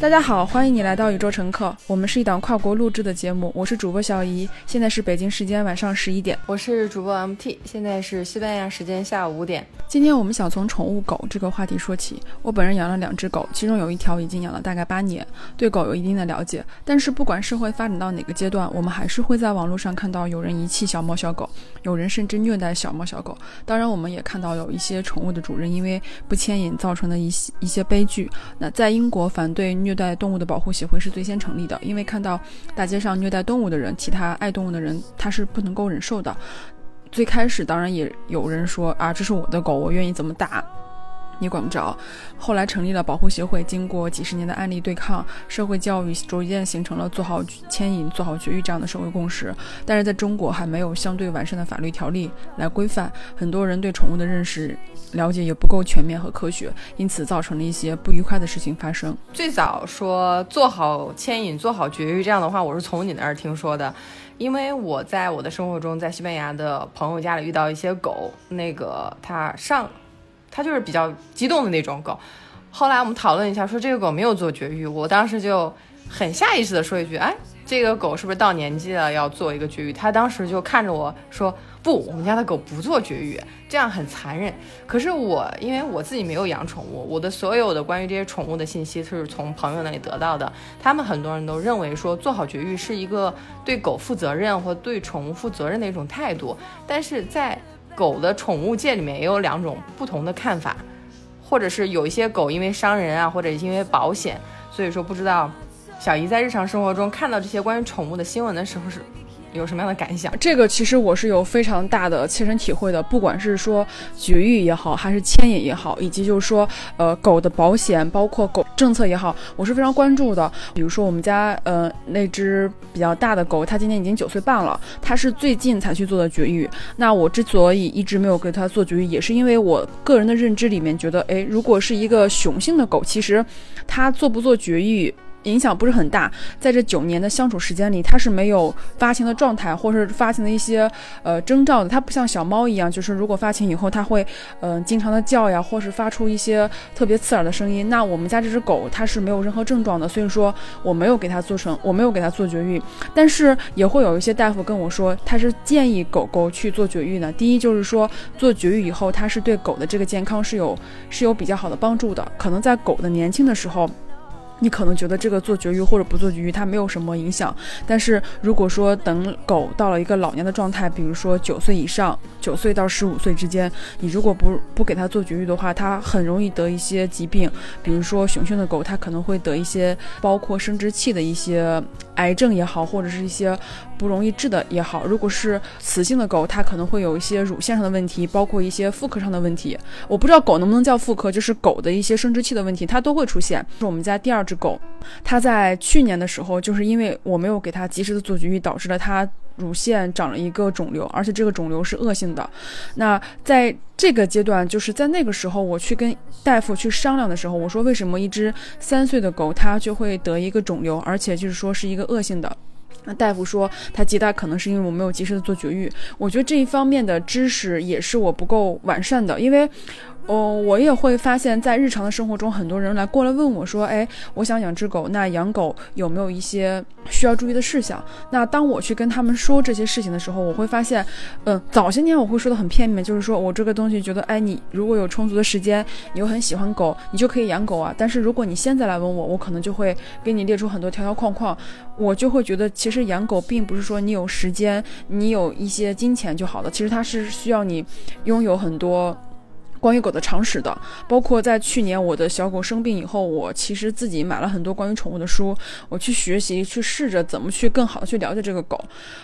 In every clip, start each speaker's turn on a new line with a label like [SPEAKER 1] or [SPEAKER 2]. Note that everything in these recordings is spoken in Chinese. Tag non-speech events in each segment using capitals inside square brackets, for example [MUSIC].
[SPEAKER 1] 大家好，欢迎你来到宇宙乘客。我们是一档跨国录制的节目，我是主播小姨，现在是北京时间晚上十一点。
[SPEAKER 2] 我是主播 MT，现在是西班牙时间下午五点。
[SPEAKER 1] 今天我们想从宠物狗这个话题说起。我本人养了两只狗，其中有一条已经养了大概八年，对狗有一定的了解。但是不管社会发展到哪个阶段，我们还是会在网络上看到有人遗弃小猫小狗，有人甚至虐待小猫小狗。当然，我们也看到有一些宠物的主人因为不牵引造成的一些一些悲剧。那在英国，反对虐待动物的保护协会是最先成立的，因为看到大街上虐待动物的人，其他爱动物的人他是不能够忍受的。最开始当然也有人说啊，这是我的狗，我愿意怎么打，你管不着。后来成立了保护协会，经过几十年的案例对抗，社会教育逐渐形成了做好牵引、做好绝育这样的社会共识。但是在中国还没有相对完善的法律条例来规范，很多人对宠物的认识、了解也不够全面和科学，因此造成了一些不愉快的事情发生。
[SPEAKER 2] 最早说做好牵引、做好绝育这样的话，我是从你那儿听说的。因为我在我的生活中，在西班牙的朋友家里遇到一些狗，那个它上，它就是比较激动的那种狗。后来我们讨论一下，说这个狗没有做绝育，我当时就很下意识的说一句，哎。这个狗是不是到年纪了要做一个绝育？它当时就看着我说：“不，我们家的狗不做绝育，这样很残忍。”可是我因为我自己没有养宠物，我的所有的关于这些宠物的信息都是从朋友那里得到的。他们很多人都认为说做好绝育是一个对狗负责任或对宠物负责任的一种态度。但是在狗的宠物界里面也有两种不同的看法，或者是有一些狗因为伤人啊，或者因为保险，所以说不知道。小姨在日常生活中看到这些关于宠物的新闻的时候是有什么样的感想？
[SPEAKER 1] 这个其实我是有非常大的切身体会的，不管是说绝育也好，还是牵引也好，以及就是说呃狗的保险，包括狗政策也好，我是非常关注的。比如说我们家呃那只比较大的狗，它今年已经九岁半了，它是最近才去做的绝育。那我之所以一直没有给它做绝育，也是因为我个人的认知里面觉得，哎，如果是一个雄性的狗，其实它做不做绝育。影响不是很大，在这九年的相处时间里，它是没有发情的状态，或是发情的一些呃征兆的。它不像小猫一样，就是如果发情以后，它会嗯经常的叫呀，或是发出一些特别刺耳的声音。那我们家这只狗它是没有任何症状的，所以说我没有给它做成，我没有给它做绝育。但是也会有一些大夫跟我说，他是建议狗狗去做绝育的。第一就是说做绝育以后，它是对狗的这个健康是有是有比较好的帮助的。可能在狗的年轻的时候。你可能觉得这个做绝育或者不做绝育它没有什么影响，但是如果说等狗到了一个老年的状态，比如说九岁以上，九岁到十五岁之间，你如果不不给它做绝育的话，它很容易得一些疾病，比如说雄性的狗它可能会得一些包括生殖器的一些癌症也好，或者是一些不容易治的也好。如果是雌性的狗，它可能会有一些乳腺上的问题，包括一些妇科上的问题。我不知道狗能不能叫妇科，就是狗的一些生殖器的问题，它都会出现。是我们家第二。只狗，它在去年的时候，就是因为我没有给它及时的做绝育，导致了它乳腺长了一个肿瘤，而且这个肿瘤是恶性的。那在这个阶段，就是在那个时候，我去跟大夫去商量的时候，我说为什么一只三岁的狗它就会得一个肿瘤，而且就是说是一个恶性的？那大夫说他极大可能是因为我没有及时的做绝育。我觉得这一方面的知识也是我不够完善的，因为。哦，我也会发现，在日常的生活中，很多人来过来问我说：“哎，我想养只狗，那养狗有没有一些需要注意的事项？”那当我去跟他们说这些事情的时候，我会发现，嗯，早些年我会说的很片面，就是说我这个东西觉得，哎，你如果有充足的时间，你又很喜欢狗，你就可以养狗啊。但是如果你现在来问我，我可能就会给你列出很多条条框框，我就会觉得，其实养狗并不是说你有时间，你有一些金钱就好了，其实它是需要你拥有很多。关于狗的常识的，包括在去年我的小狗生病以后，我其实自己买了很多关于宠物的书，我去学习，去试着怎么去更好的去了解这个狗。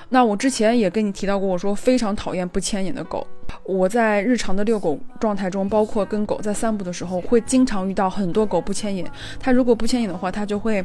[SPEAKER 1] 那我之前也跟你提到过，我说非常讨厌不牵引的狗。我在日常的遛狗状态中，包括跟狗在散步的时候，会经常遇到很多狗不牵引。它如果不牵引的话，它就会，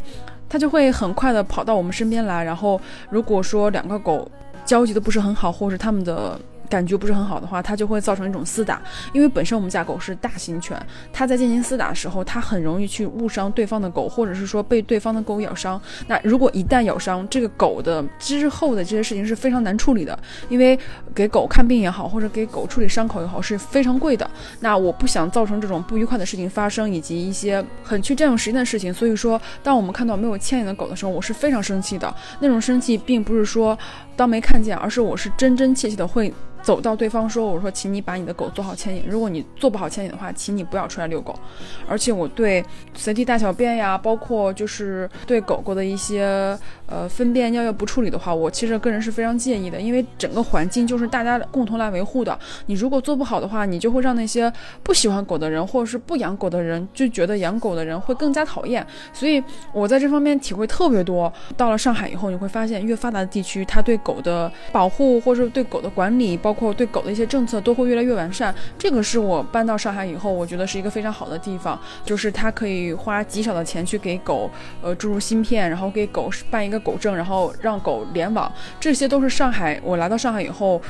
[SPEAKER 1] 它就会很快的跑到我们身边来。然后如果说两个狗交集的不是很好，或者它们的。感觉不是很好的话，它就会造成一种厮打。因为本身我们家狗是大型犬，它在进行厮打的时候，它很容易去误伤对方的狗，或者是说被对方的狗咬伤。那如果一旦咬伤这个狗的之后的这些事情是非常难处理的，因为给狗看病也好，或者给狗处理伤口也好是非常贵的。那我不想造成这种不愉快的事情发生，以及一些很去占用时间的事情。所以说，当我们看到没有牵引的狗的时候，我是非常生气的。那种生气并不是说当没看见，而是我是真真切切的会。走到对方说：“我说，请你把你的狗做好牵引。如果你做不好牵引的话，请你不要出来遛狗。而且我对随地大小便呀，包括就是对狗狗的一些呃粪便尿液不处理的话，我其实个人是非常介意的。因为整个环境就是大家共同来维护的。你如果做不好的话，你就会让那些不喜欢狗的人或者是不养狗的人就觉得养狗的人会更加讨厌。所以我在这方面体会特别多。到了上海以后，你会发现越发达的地区，它对狗的保护或者对狗的管理。包括对狗的一些政策都会越来越完善，这个是我搬到上海以后，我觉得是一个非常好的地方，就是它可以花极少的钱去给狗呃注入芯片，然后给狗办一个狗证，然后让狗联网，这些都是上海我来到上海以后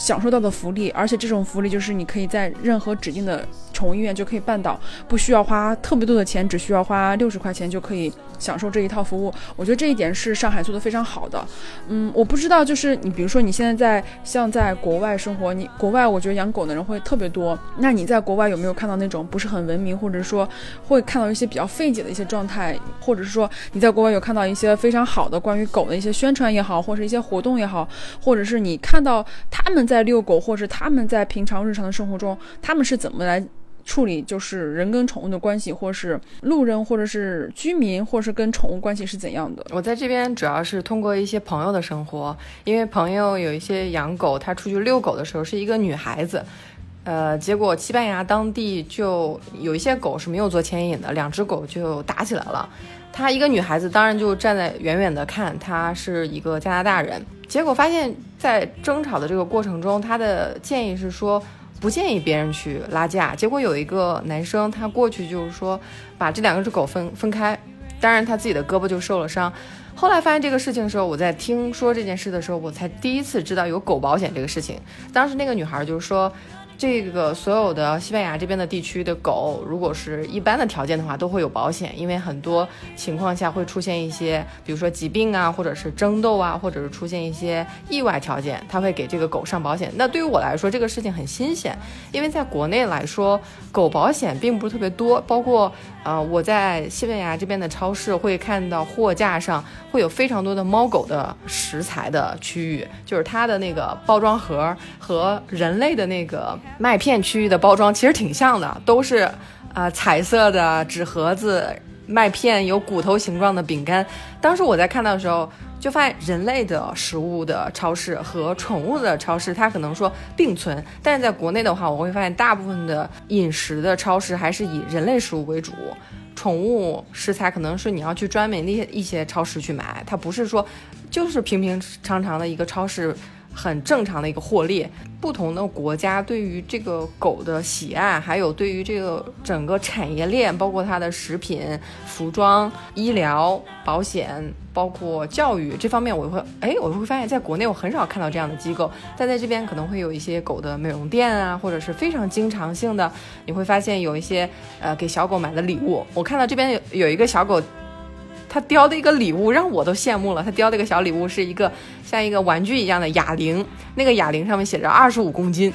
[SPEAKER 1] 享受到的福利，而且这种福利就是你可以在任何指定的。宠物医院就可以办到，不需要花特别多的钱，只需要花六十块钱就可以享受这一套服务。我觉得这一点是上海做的非常好的。嗯，我不知道，就是你比如说你现在在像在国外生活，你国外我觉得养狗的人会特别多。那你在国外有没有看到那种不是很文明，或者说会看到一些比较费解的一些状态，或者是说你在国外有看到一些非常好的关于狗的一些宣传也好，或者一些活动也好，或者是你看到他们在遛狗，或者他们在平常日常的生活中他们是怎么来。处理就是人跟宠物的关系，或是路人，或者是居民，或是跟宠物关系是怎样的？
[SPEAKER 2] 我在这边主要是通过一些朋友的生活，因为朋友有一些养狗，他出去遛狗的时候是一个女孩子，呃，结果西班牙当地就有一些狗是没有做牵引的，两只狗就打起来了。她一个女孩子当然就站在远远的看，她是一个加拿大人，结果发现，在争吵的这个过程中，她的建议是说。不建议别人去拉架，结果有一个男生他过去就是说把这两只狗分分开，当然他自己的胳膊就受了伤。后来发现这个事情的时候，我在听说这件事的时候，我才第一次知道有狗保险这个事情。当时那个女孩就是说。这个所有的西班牙这边的地区的狗，如果是一般的条件的话，都会有保险，因为很多情况下会出现一些，比如说疾病啊，或者是争斗啊，或者是出现一些意外条件，它会给这个狗上保险。那对于我来说，这个事情很新鲜，因为在国内来说，狗保险并不是特别多，包括呃我在西班牙这边的超市会看到货架上会有非常多的猫狗的食材的区域，就是它的那个包装盒和人类的那个。麦片区域的包装其实挺像的，都是啊彩色的纸盒子，麦片有骨头形状的饼干。当时我在看到的时候，就发现人类的食物的超市和宠物的超市，它可能说并存。但是在国内的话，我会发现大部分的饮食的超市还是以人类食物为主，宠物食材可能是你要去专门的一些超市去买，它不是说就是平平常常的一个超市。很正常的一个获利。不同的国家对于这个狗的喜爱，还有对于这个整个产业链，包括它的食品、服装、医疗保险，包括教育这方面，我会哎，我会发现在国内我很少看到这样的机构，但在这边可能会有一些狗的美容店啊，或者是非常经常性的，你会发现有一些呃给小狗买的礼物。我看到这边有有一个小狗。他雕的一个礼物让我都羡慕了。他雕的一个小礼物是一个像一个玩具一样的哑铃，那个哑铃上面写着二十五公斤，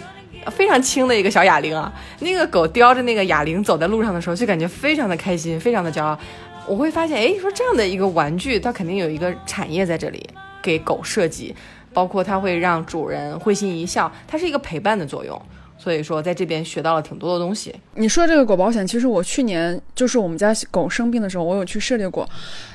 [SPEAKER 2] 非常轻的一个小哑铃啊。那个狗叼着那个哑铃走在路上的时候，就感觉非常的开心，非常的骄傲。我会发现，哎，说这样的一个玩具，它肯定有一个产业在这里给狗设计，包括它会让主人会心一笑，它是一个陪伴的作用。所以说，在这边学到了挺多的东西。
[SPEAKER 1] 你说这个狗保险，其实我去年就是我们家狗生病的时候，我有去涉猎过，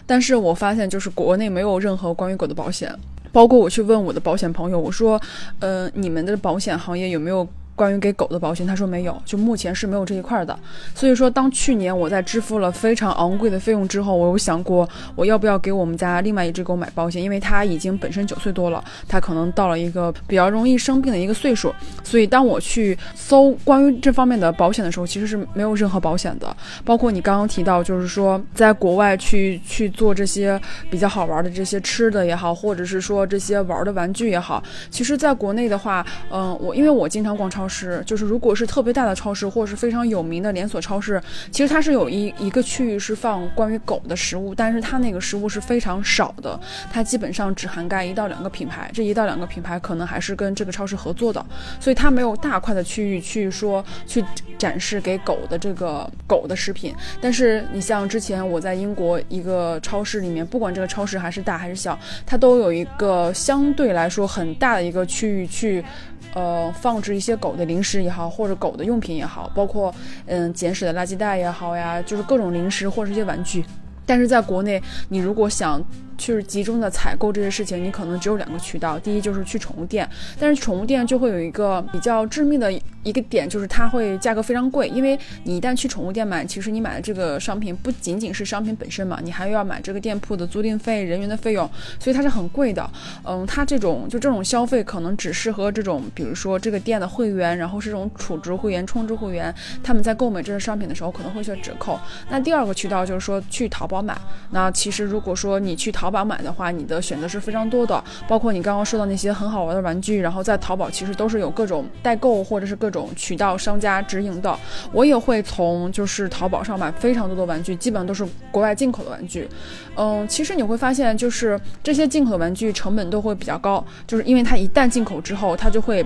[SPEAKER 1] 但是我发现就是国内没有任何关于狗的保险。包括我去问我的保险朋友，我说，呃，你们的保险行业有没有？关于给狗的保险，他说没有，就目前是没有这一块的。所以说，当去年我在支付了非常昂贵的费用之后，我有想过我要不要给我们家另外一只狗买保险，因为它已经本身九岁多了，它可能到了一个比较容易生病的一个岁数。所以当我去搜关于这方面的保险的时候，其实是没有任何保险的。包括你刚刚提到，就是说在国外去去做这些比较好玩的这些吃的也好，或者是说这些玩的玩具也好，其实在国内的话，嗯，我因为我经常逛超市，是就是如果是特别大的超市或者是非常有名的连锁超市，其实它是有一一个区域是放关于狗的食物，但是它那个食物是非常少的，它基本上只涵盖一到两个品牌，这一到两个品牌可能还是跟这个超市合作的，所以它没有大块的区域去说去展示给狗的这个狗的食品。但是你像之前我在英国一个超市里面，不管这个超市还是大还是小，它都有一个相对来说很大的一个区域去。呃，放置一些狗狗的零食也好，或者狗的用品也好，包括嗯捡屎的垃圾袋也好呀，就是各种零食或者一些玩具。但是在国内，你如果想去集中的采购这些事情，你可能只有两个渠道。第一就是去宠物店，但是宠物店就会有一个比较致命的一个点，就是它会价格非常贵。因为你一旦去宠物店买，其实你买的这个商品不仅仅是商品本身嘛，你还要买这个店铺的租赁费、人员的费用，所以它是很贵的。嗯，它这种就这种消费可能只适合这种，比如说这个店的会员，然后是这种储值会员、充值会员，他们在购买这些商品的时候可能会有折扣。那第二个渠道就是说去淘宝买。那其实如果说你去淘淘宝买的话，你的选择是非常多的，包括你刚刚说的那些很好玩的玩具，然后在淘宝其实都是有各种代购或者是各种渠道商家直营的。我也会从就是淘宝上买非常多的玩具，基本上都是国外进口的玩具。嗯，其实你会发现，就是这些进口的玩具成本都会比较高，就是因为它一旦进口之后，它就会。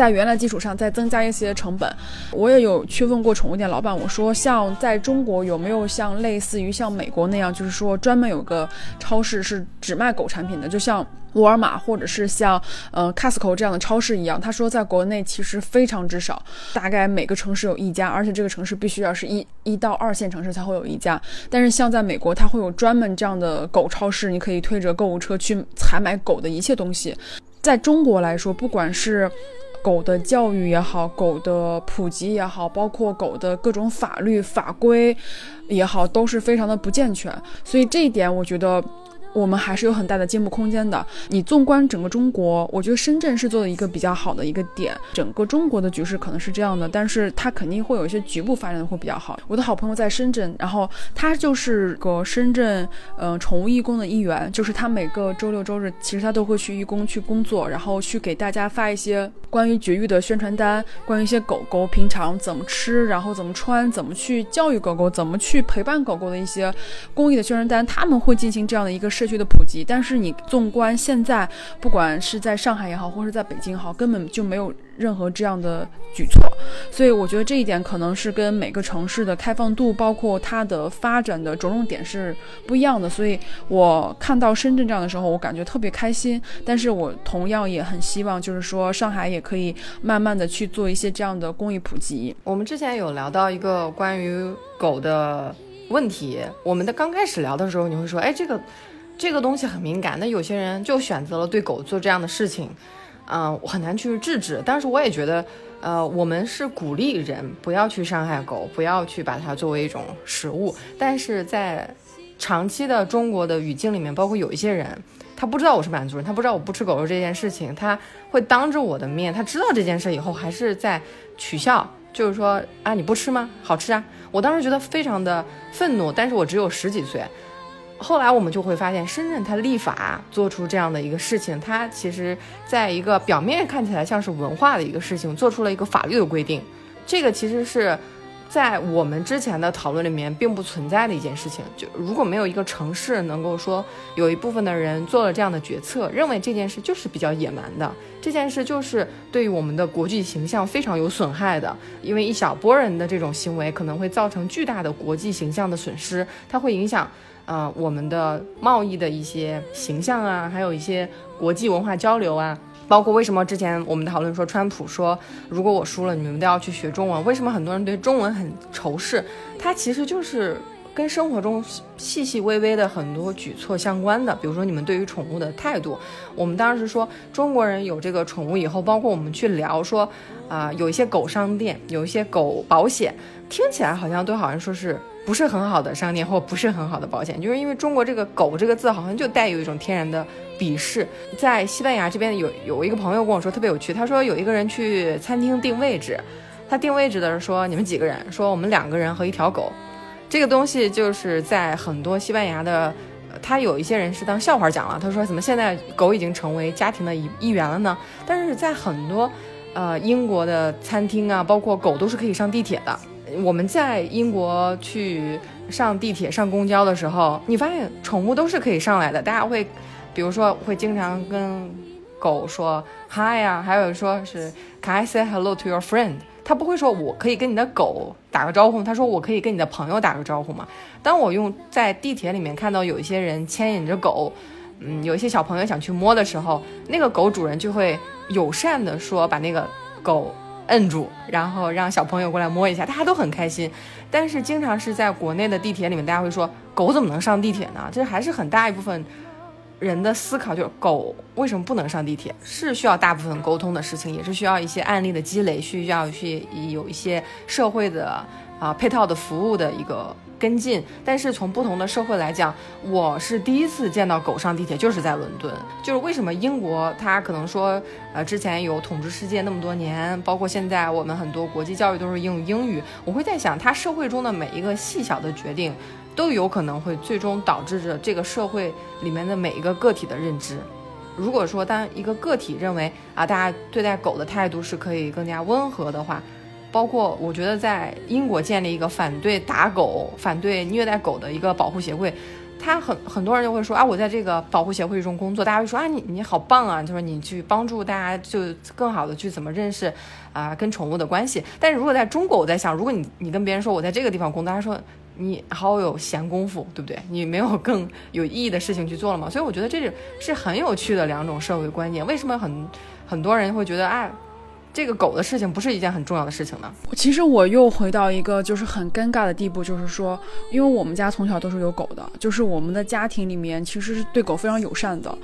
[SPEAKER 1] 在原来基础上再增加一些成本，我也有去问过宠物店老板，我说像在中国有没有像类似于像美国那样，就是说专门有个超市是只卖狗产品的，就像沃尔玛或者是像呃 Costco 这样的超市一样。他说在国内其实非常之少，大概每个城市有一家，而且这个城市必须要是一一到二线城市才会有一家。但是像在美国，它会有专门这样的狗超市，你可以推着购物车去采买狗的一切东西。在中国来说，不管是狗的教育也好，狗的普及也好，包括狗的各种法律法规也好，都是非常的不健全。所以这一点，我觉得。我们还是有很大的进步空间的。你纵观整个中国，我觉得深圳是做的一个比较好的一个点。整个中国的局势可能是这样的，但是它肯定会有一些局部发展的会比较好。我的好朋友在深圳，然后他就是个深圳嗯宠物义工的一员，就是他每个周六周日其实他都会去义工去工作，然后去给大家发一些关于绝育的宣传单，关于一些狗狗平常怎么吃，然后怎么穿，怎么去教育狗狗，怎么去陪伴狗狗的一些公益的宣传单，他们会进行这样的一个。社区的普及，但是你纵观现在，不管是在上海也好，或者在北京也好，根本就没有任何这样的举措。所以我觉得这一点可能是跟每个城市的开放度，包括它的发展的着重点是不一样的。所以我看到深圳这样的时候，我感觉特别开心。但是我同样也很希望，就是说上海也可以慢慢的去做一些这样的公益普及。
[SPEAKER 2] 我们之前有聊到一个关于狗的问题，我们的刚开始聊的时候，你会说，哎，这个。这个东西很敏感，那有些人就选择了对狗做这样的事情，嗯，我很难去制止。但是我也觉得，呃，我们是鼓励人不要去伤害狗，不要去把它作为一种食物。但是在长期的中国的语境里面，包括有一些人，他不知道我是满族人，他不知道我不吃狗肉这件事情，他会当着我的面，他知道这件事以后，还是在取笑，就是说啊，你不吃吗？好吃啊！我当时觉得非常的愤怒，但是我只有十几岁。后来我们就会发现，深圳它立法做出这样的一个事情，它其实在一个表面看起来像是文化的一个事情，做出了一个法律的规定。这个其实是在我们之前的讨论里面并不存在的一件事情。就如果没有一个城市能够说有一部分的人做了这样的决策，认为这件事就是比较野蛮的，这件事就是对于我们的国际形象非常有损害的，因为一小波人的这种行为可能会造成巨大的国际形象的损失，它会影响。啊，我们的贸易的一些形象啊，还有一些国际文化交流啊，包括为什么之前我们讨论说，川普说如果我输了，你们都要去学中文，为什么很多人对中文很仇视？它其实就是跟生活中细细微微的很多举措相关的，比如说你们对于宠物的态度。我们当时说中国人有这个宠物以后，包括我们去聊说，啊，有一些狗商店，有一些狗保险，听起来好像都好像说是不是很好的商店或不是很好的保险，就是因为中国这个狗这个字好像就带有一种天然的鄙视。在西班牙这边有有一个朋友跟我说特别有趣，他说有一个人去餐厅订位置，他订位置的时候说你们几个人？说我们两个人和一条狗。这个东西就是在很多西班牙的，他有一些人是当笑话讲了。他说怎么现在狗已经成为家庭的一一员了呢？但是在很多，呃，英国的餐厅啊，包括狗都是可以上地铁的。我们在英国去上地铁、上公交的时候，你发现宠物都是可以上来的。大家会，比如说会经常跟狗说 hi 啊，还有说是 can I say hello to your friend？他不会说我可以跟你的狗打个招呼，他说我可以跟你的朋友打个招呼嘛？当我用在地铁里面看到有一些人牵引着狗，嗯，有一些小朋友想去摸的时候，那个狗主人就会友善的说把那个狗摁住，然后让小朋友过来摸一下，大家都很开心。但是经常是在国内的地铁里面，大家会说狗怎么能上地铁呢？这还是很大一部分。人的思考就是狗为什么不能上地铁，是需要大部分沟通的事情，也是需要一些案例的积累，需要去有一些社会的啊配套的服务的一个跟进。但是从不同的社会来讲，我是第一次见到狗上地铁，就是在伦敦。就是为什么英国它可能说呃之前有统治世界那么多年，包括现在我们很多国际教育都是用英语，我会在想它社会中的每一个细小的决定。都有可能会最终导致着这个社会里面的每一个个体的认知。如果说当一个个体认为啊，大家对待狗的态度是可以更加温和的话，包括我觉得在英国建立一个反对打狗、反对虐待狗的一个保护协会，他很很多人就会说啊，我在这个保护协会中工作，大家会说啊，你你好棒啊，就说你去帮助大家就更好的去怎么认识啊跟宠物的关系。但是如果在中国，我在想，如果你你跟别人说我在这个地方工作，他说。你好有闲工夫，对不对？你没有更有意义的事情去做了吗？所以我觉得这是是很有趣的两种社会观念。为什么很 [LAUGHS] 很多人会觉得啊，这个狗的事情不是一件很重要的事情呢？
[SPEAKER 1] 其实我又回到一个就是很尴尬的地步，就是说，因为我们家从小都是有狗的，就是我们的家庭里面其实是对狗非常友善的，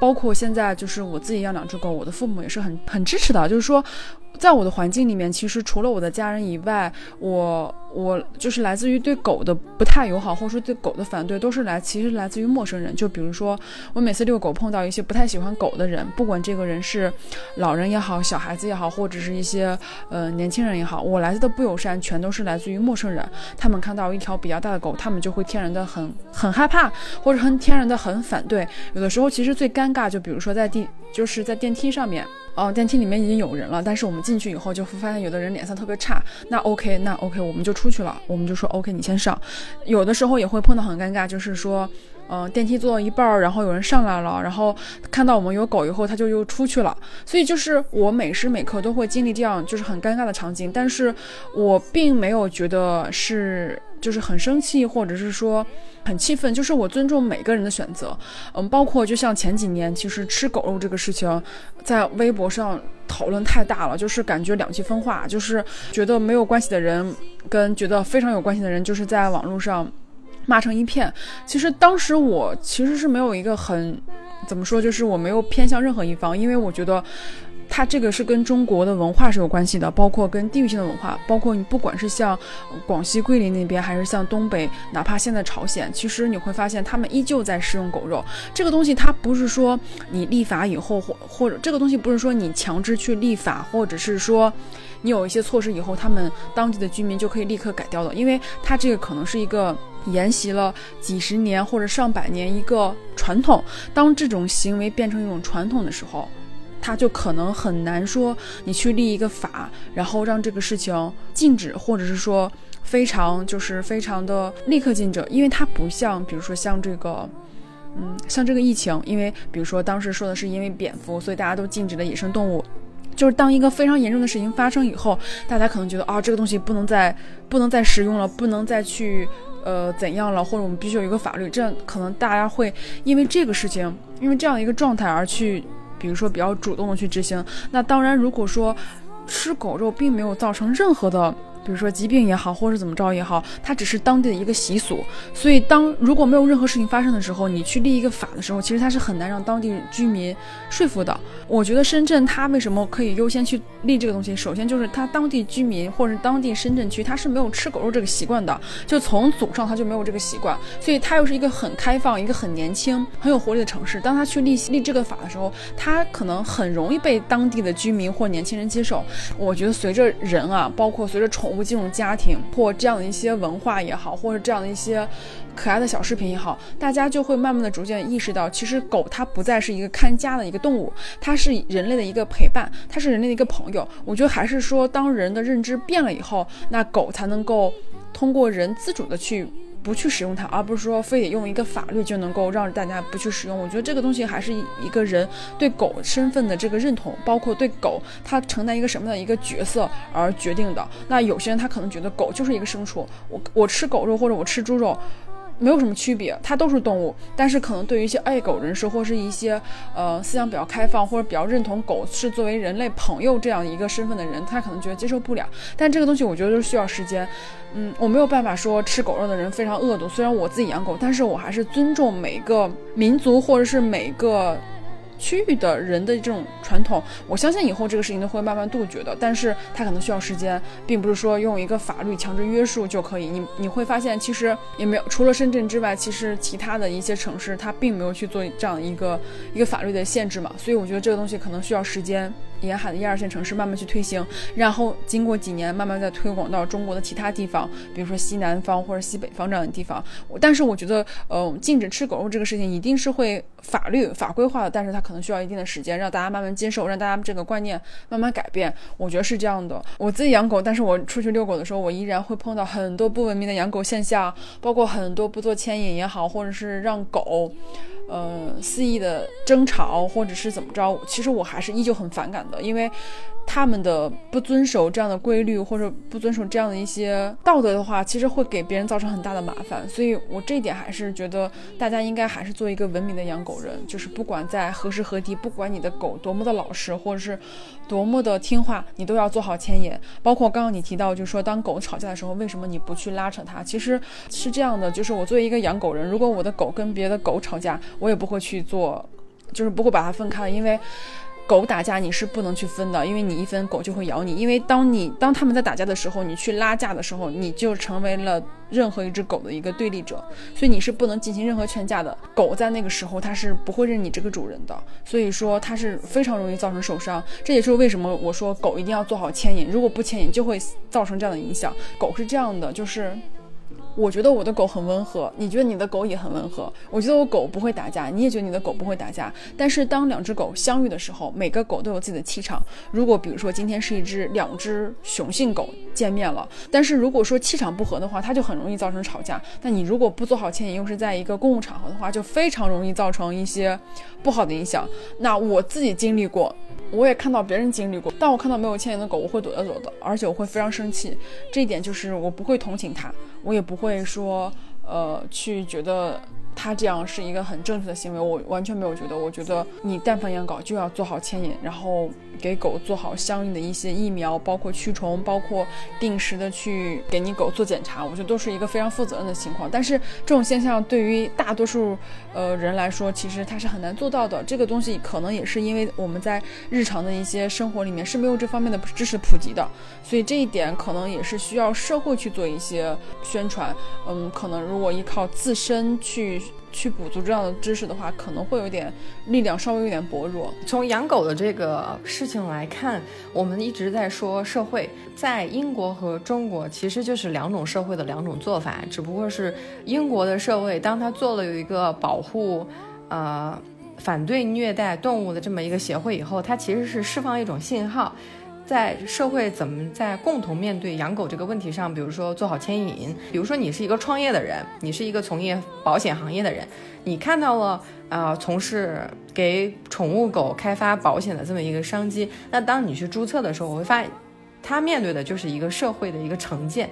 [SPEAKER 1] 包括现在就是我自己养两只狗，我的父母也是很很支持的，就是说。在我的环境里面，其实除了我的家人以外，我我就是来自于对狗的不太友好，或者说对狗的反对，都是来其实来自于陌生人。就比如说，我每次遛狗碰到一些不太喜欢狗的人，不管这个人是老人也好，小孩子也好，或者是一些呃年轻人也好，我来自的不友善全都是来自于陌生人。他们看到一条比较大的狗，他们就会天然的很很害怕，或者很天然的很反对。有的时候其实最尴尬，就比如说在地就是在电梯上面。哦，电梯里面已经有人了，但是我们进去以后就会发现有的人脸色特别差。那 OK，那 OK，我们就出去了，我们就说 OK，你先上。有的时候也会碰到很尴尬，就是说，嗯，电梯坐到一半儿，然后有人上来了，然后看到我们有狗以后，他就又出去了。所以就是我每时每刻都会经历这样就是很尴尬的场景，但是我并没有觉得是就是很生气，或者是说。很气愤，就是我尊重每个人的选择，嗯，包括就像前几年，其实吃狗肉这个事情，在微博上讨论太大了，就是感觉两极分化，就是觉得没有关系的人跟觉得非常有关系的人，就是在网络上骂成一片。其实当时我其实是没有一个很怎么说，就是我没有偏向任何一方，因为我觉得。它这个是跟中国的文化是有关系的，包括跟地域性的文化，包括你不管是像广西桂林那边，还是像东北，哪怕现在朝鲜，其实你会发现他们依旧在食用狗肉。这个东西它不是说你立法以后或或者这个东西不是说你强制去立法，或者是说你有一些措施以后，他们当地的居民就可以立刻改掉的，因为它这个可能是一个沿袭了几十年或者上百年一个传统。当这种行为变成一种传统的时候。他就可能很难说，你去立一个法，然后让这个事情禁止，或者是说非常就是非常的立刻禁止，因为它不像，比如说像这个，嗯，像这个疫情，因为比如说当时说的是因为蝙蝠，所以大家都禁止了野生动物，就是当一个非常严重的事情发生以后，大家可能觉得啊，这个东西不能再不能再使用了，不能再去呃怎样了，或者我们必须有一个法律，这样可能大家会因为这个事情，因为这样一个状态而去。比如说比较主动的去执行，那当然，如果说吃狗肉并没有造成任何的比如说疾病也好，或者怎么着也好，它只是当地的一个习俗。所以当如果没有任何事情发生的时候，你去立一个法的时候，其实它是很难让当地居民说服的。我觉得深圳它为什么可以优先去立这个东西？首先就是它当地居民或者是当地深圳区，它是没有吃狗肉这个习惯的，就从祖上它就没有这个习惯，所以它又是一个很开放、一个很年轻、很有活力的城市。当它去立立这个法的时候，它可能很容易被当地的居民或年轻人接受。我觉得随着人啊，包括随着宠物不进入家庭或这样的一些文化也好，或者这样的一些可爱的小视频也好，大家就会慢慢的逐渐意识到，其实狗它不再是一个看家的一个动物，它是人类的一个陪伴，它是人类的一个朋友。我觉得还是说，当人的认知变了以后，那狗才能够通过人自主的去。不去使用它，而不是说非得用一个法律就能够让大家不去使用。我觉得这个东西还是一个人对狗身份的这个认同，包括对狗它承担一个什么样的一个角色而决定的。那有些人他可能觉得狗就是一个牲畜，我我吃狗肉或者我吃猪肉。没有什么区别，它都是动物。但是可能对于一些爱狗人士，或是一些呃思想比较开放，或者比较认同狗是作为人类朋友这样一个身份的人，他可能觉得接受不了。但这个东西我觉得是需要时间。嗯，我没有办法说吃狗肉的人非常恶毒。虽然我自己养狗，但是我还是尊重每个民族或者是每个。区域的人的这种传统，我相信以后这个事情都会慢慢杜绝的，但是它可能需要时间，并不是说用一个法律强制约束就可以。你你会发现，其实也没有，除了深圳之外，其实其他的一些城市它并没有去做这样一个一个法律的限制嘛。所以我觉得这个东西可能需要时间，沿海的一二线城市慢慢去推行，然后经过几年慢慢再推广到中国的其他地方，比如说西南方或者西北方这样的地方。但是我觉得，呃，禁止吃狗肉这个事情一定是会法律法规化的，但是它。可能需要一定的时间，让大家慢慢接受，让大家这个观念慢慢改变。我觉得是这样的。我自己养狗，但是我出去遛狗的时候，我依然会碰到很多不文明的养狗现象，包括很多不做牵引也好，或者是让狗，呃，肆意的争吵，或者是怎么着。其实我还是依旧很反感的，因为。他们的不遵守这样的规律，或者不遵守这样的一些道德的话，其实会给别人造成很大的麻烦。所以我这一点还是觉得大家应该还是做一个文明的养狗人，就是不管在何时何地，不管你的狗多么的老实，或者是多么的听话，你都要做好牵引。包括刚刚你提到，就是说当狗吵架的时候，为什么你不去拉扯它？其实是这样的，就是我作为一个养狗人，如果我的狗跟别的狗吵架，我也不会去做，就是不会把它分开，因为。狗打架你是不能去分的，因为你一分狗就会咬你。因为当你当他们在打架的时候，你去拉架的时候，你就成为了任何一只狗的一个对立者，所以你是不能进行任何劝架的。狗在那个时候它是不会认你这个主人的，所以说它是非常容易造成受伤。这也是为什么我说狗一定要做好牵引，如果不牵引就会造成这样的影响。狗是这样的，就是。我觉得我的狗很温和，你觉得你的狗也很温和。我觉得我狗不会打架，你也觉得你的狗不会打架。但是当两只狗相遇的时候，每个狗都有自己的气场。如果比如说今天是一只两只雄性狗见面了，但是如果说气场不合的话，它就很容易造成吵架。那你如果不做好牵引，又是在一个公共场合的话，就非常容易造成一些不好的影响。那我自己经历过。我也看到别人经历过，但我看到没有牵引的狗，我会躲着走的，而且我会非常生气。这一点就是我不会同情它，我也不会说，呃，去觉得。它这样是一个很正确的行为，我完全没有觉得。我觉得你但凡养狗就要做好牵引，然后给狗做好相应的一些疫苗，包括驱虫，包括定时的去给你狗做检查。我觉得都是一个非常负责任的情况。但是这种现象对于大多数呃人来说，其实他是很难做到的。这个东西可能也是因为我们在日常的一些生活里面是没有这方面的知识普及的，所以这一点可能也是需要社会去做一些宣传。嗯，可能如果依靠自身去。去补足这样的知识的话，可能会有点力量稍微有点薄弱。
[SPEAKER 2] 从养狗的这个事情来看，我们一直在说社会，在英国和中国其实就是两种社会的两种做法，只不过是英国的社会，当他做了有一个保护，呃，反对虐待动物的这么一个协会以后，它其实是释放一种信号。在社会怎么在共同面对养狗这个问题上，比如说做好牵引，比如说你是一个创业的人，你是一个从业保险行业的人，你看到了呃从事给宠物狗开发保险的这么一个商机，那当你去注册的时候，我会发现，他面对的就是一个社会的一个成见，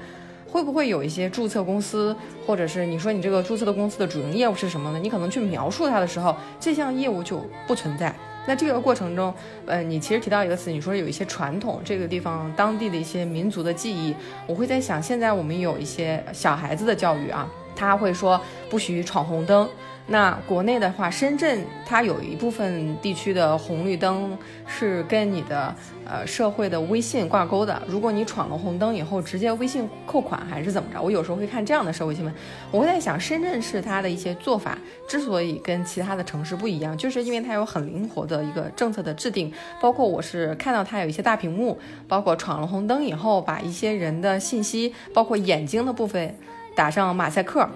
[SPEAKER 2] 会不会有一些注册公司，或者是你说你这个注册的公司的主营业务是什么呢？你可能去描述它的时候，这项业务就不存在。那这个过程中，呃，你其实提到一个词，你说有一些传统，这个地方当地的一些民族的记忆，我会在想，现在我们有一些小孩子的教育啊，他会说不许闯红灯。那国内的话，深圳它有一部分地区的红绿灯是跟你的呃社会的微信挂钩的。如果你闯了红灯以后，直接微信扣款还是怎么着？我有时候会看这样的社会新闻，我会在想，深圳市它的一些做法之所以跟其他的城市不一样，就是因为它有很灵活的一个政策的制定，包括我是看到它有一些大屏幕，包括闯了红灯以后，把一些人的信息，包括眼睛的部分打上马赛克。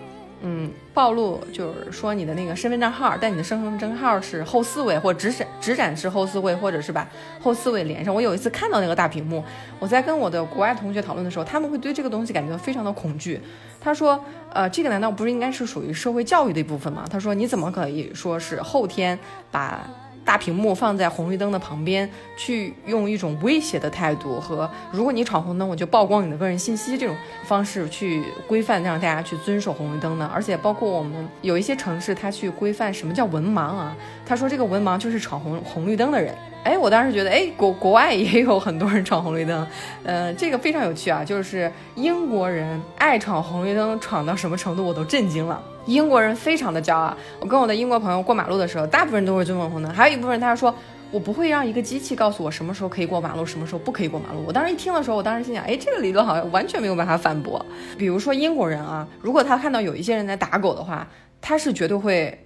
[SPEAKER 2] 嗯，暴露就是说你的那个身份证号，但你的身份证号是后四位，或只展只展示后四位，或者是把后四位连上。我有一次看到那个大屏幕，我在跟我的国外同学讨论的时候，他们会对这个东西感觉非常的恐惧。他说，呃，这个难道不是应该是属于社会教育的一部分吗？他说，你怎么可以说是后天把？大屏幕放在红绿灯的旁边，去用一种威胁的态度和如果你闯红灯，我就曝光你的个人信息这种方式去规范，让大家去遵守红绿灯呢？而且包括我们有一些城市，它去规范什么叫文盲啊？他说这个文盲就是闯红红绿灯的人。哎，我当时觉得，哎，国国外也有很多人闯红绿灯，呃，这个非常有趣啊。就是英国人爱闯红绿灯，闯到什么程度，我都震惊了。英国人非常的骄傲。我跟我的英国朋友过马路的时候，大部分人都会遵守红灯，还有一部分人他说，我不会让一个机器告诉我什么时候可以过马路，什么时候不可以过马路。我当时一听的时候，我当时心想，哎，这个理论好像完全没有办法反驳。比如说英国人啊，如果他看到有一些人在打狗的话，他是绝对会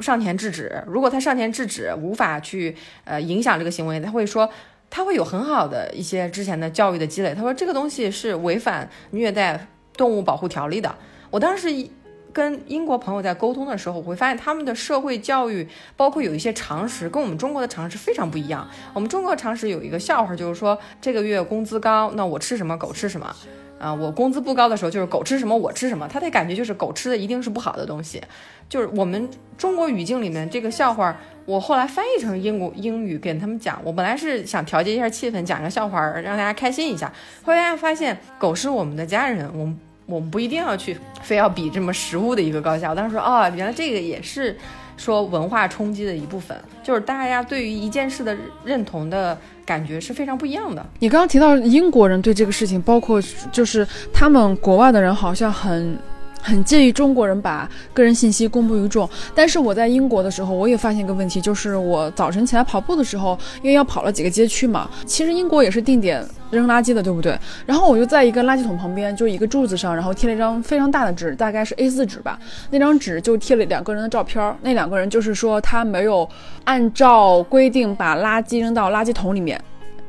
[SPEAKER 2] 上前制止。如果他上前制止无法去呃影响这个行为，他会说他会有很好的一些之前的教育的积累。他说这个东西是违反虐待动物保护条例的。我当时一。跟英国朋友在沟通的时候，我会发现他们的社会教育，包括有一些常识，跟我们中国的常识非常不一样。我们中国常识有一个笑话，就是说这个月工资高，那我吃什么狗吃什么，啊，我工资不高的时候，就是狗吃什么我吃什么。他的感觉就是狗吃的一定是不好的东西。就是我们中国语境里面这个笑话，我后来翻译成英国英语跟他们讲。我本来是想调节一下气氛，讲个笑话让大家开心一下。后来发现狗是我们的家人，我们。我们不一定要去，非要比这么实物的一个高下。我当时说，哦，原来这个也是说文化冲击的一部分，就是大家对于一件事的认同的感觉是非常不一样的。
[SPEAKER 1] 你刚刚提到英国人对这个事情，包括就是他们国外的人好像很。很介意中国人把个人信息公布于众，但是我在英国的时候，我也发现一个问题，就是我早晨起来跑步的时候，因为要跑了几个街区嘛，其实英国也是定点扔垃圾的，对不对？然后我就在一个垃圾桶旁边，就一个柱子上，然后贴了一张非常大的纸，大概是 A4 纸吧，那张纸就贴了两个人的照片，那两个人就是说他没有按照规定把垃圾扔到垃圾桶里面。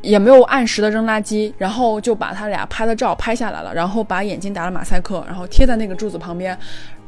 [SPEAKER 1] 也没有按时的扔垃圾，然后就把他俩拍的照拍下来了，然后把眼睛打了马赛克，然后贴在那个柱子旁边，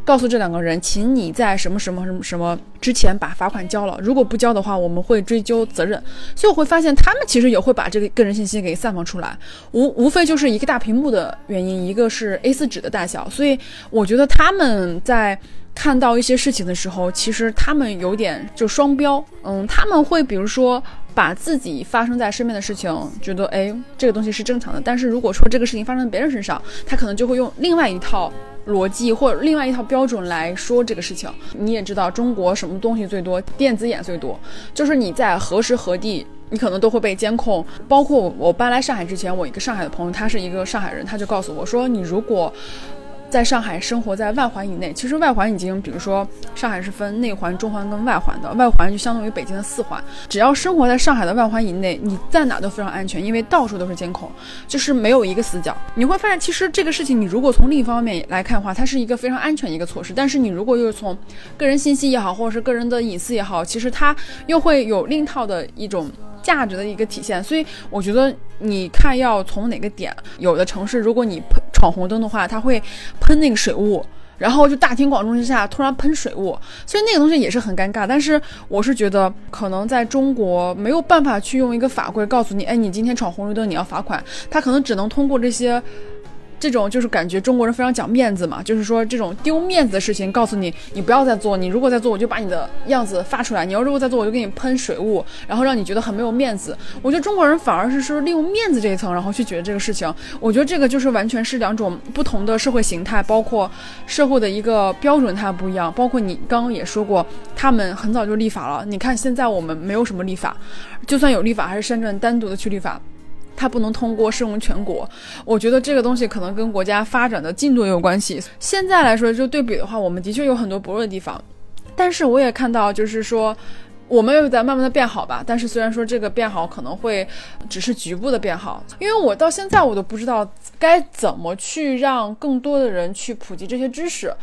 [SPEAKER 1] 告诉这两个人，请你在什么什么什么什么之前把罚款交了，如果不交的话，我们会追究责任。所以我会发现，他们其实也会把这个个人信息给散放出来，无无非就是一个大屏幕的原因，一个是 A4 纸的大小，所以我觉得他们在。看到一些事情的时候，其实他们有点就双标，嗯，他们会比如说把自己发生在身边的事情，觉得哎这个东西是正常的，但是如果说这个事情发生在别人身上，他可能就会用另外一套逻辑或者另外一套标准来说这个事情。你也知道中国什么东西最多，电子眼最多，就是你在何时何地，你可能都会被监控。包括我搬来上海之前，我一个上海的朋友，他是一个上海人，他就告诉我说，你如果。在上海生活在外环以内，其实外环已经，比如说上海是分内环、中环跟外环的，外环就相当于北京的四环。只要生活在上海的外环以内，你在哪都非常安全，因为到处都是监控，就是没有一个死角。你会发现，其实这个事情，你如果从另一方面来看的话，它是一个非常安全一个措施。但是你如果又是从个人信息也好，或者是个人的隐私也好，其实它又会有另一套的一种。价值的一个体现，所以我觉得你看要从哪个点，有的城市如果你喷闯红灯的话，它会喷那个水雾，然后就大庭广众之下突然喷水雾，所以那个东西也是很尴尬。但是我是觉得可能在中国没有办法去用一个法规告诉你，哎，你今天闯红绿灯你要罚款，他可能只能通过这些这种就是感觉中国人非常讲面子嘛，就是说这种丢面子的事情，告诉你你不要再做，你如果再做，我就把你的样子发出来，你要如果再做，我就给你喷水雾，然后让你觉得很没有面子。我觉得中国人反而是说利用面子这一层，然后去解决这个事情，我觉得这个就是完全是两种不同的社会形态，包括社会的一个标准它不一样，包括你刚刚也说过，他们很早就立法了，你看现在我们没有什么立法，就算有立法，还是深圳单独的去立法。它不能通过适用全国，我觉得这个东西可能跟国家发展的进度也有关系。现在来说，就对比的话，我们的确有很多薄弱的地方，但是我也看到，就是说。我们又在慢慢的变好吧，但是虽然说这个变好可能会只是局部的变好，因为我到现在我都不知道该怎么去让更多的人去普及这些知识，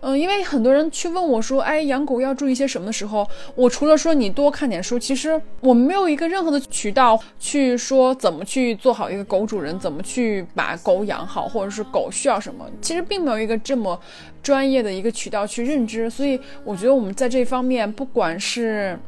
[SPEAKER 1] 嗯，因为很多人去问我说，哎，养狗要注意些什么的时候，我除了说你多看点书，其实我们没有一个任何的渠道去说怎么去做好一个狗主人，怎么去把狗养好，或者是狗需要什么，其实并没有一个这么专业的一个渠道去认知，所以我觉得我们在这方面，不管是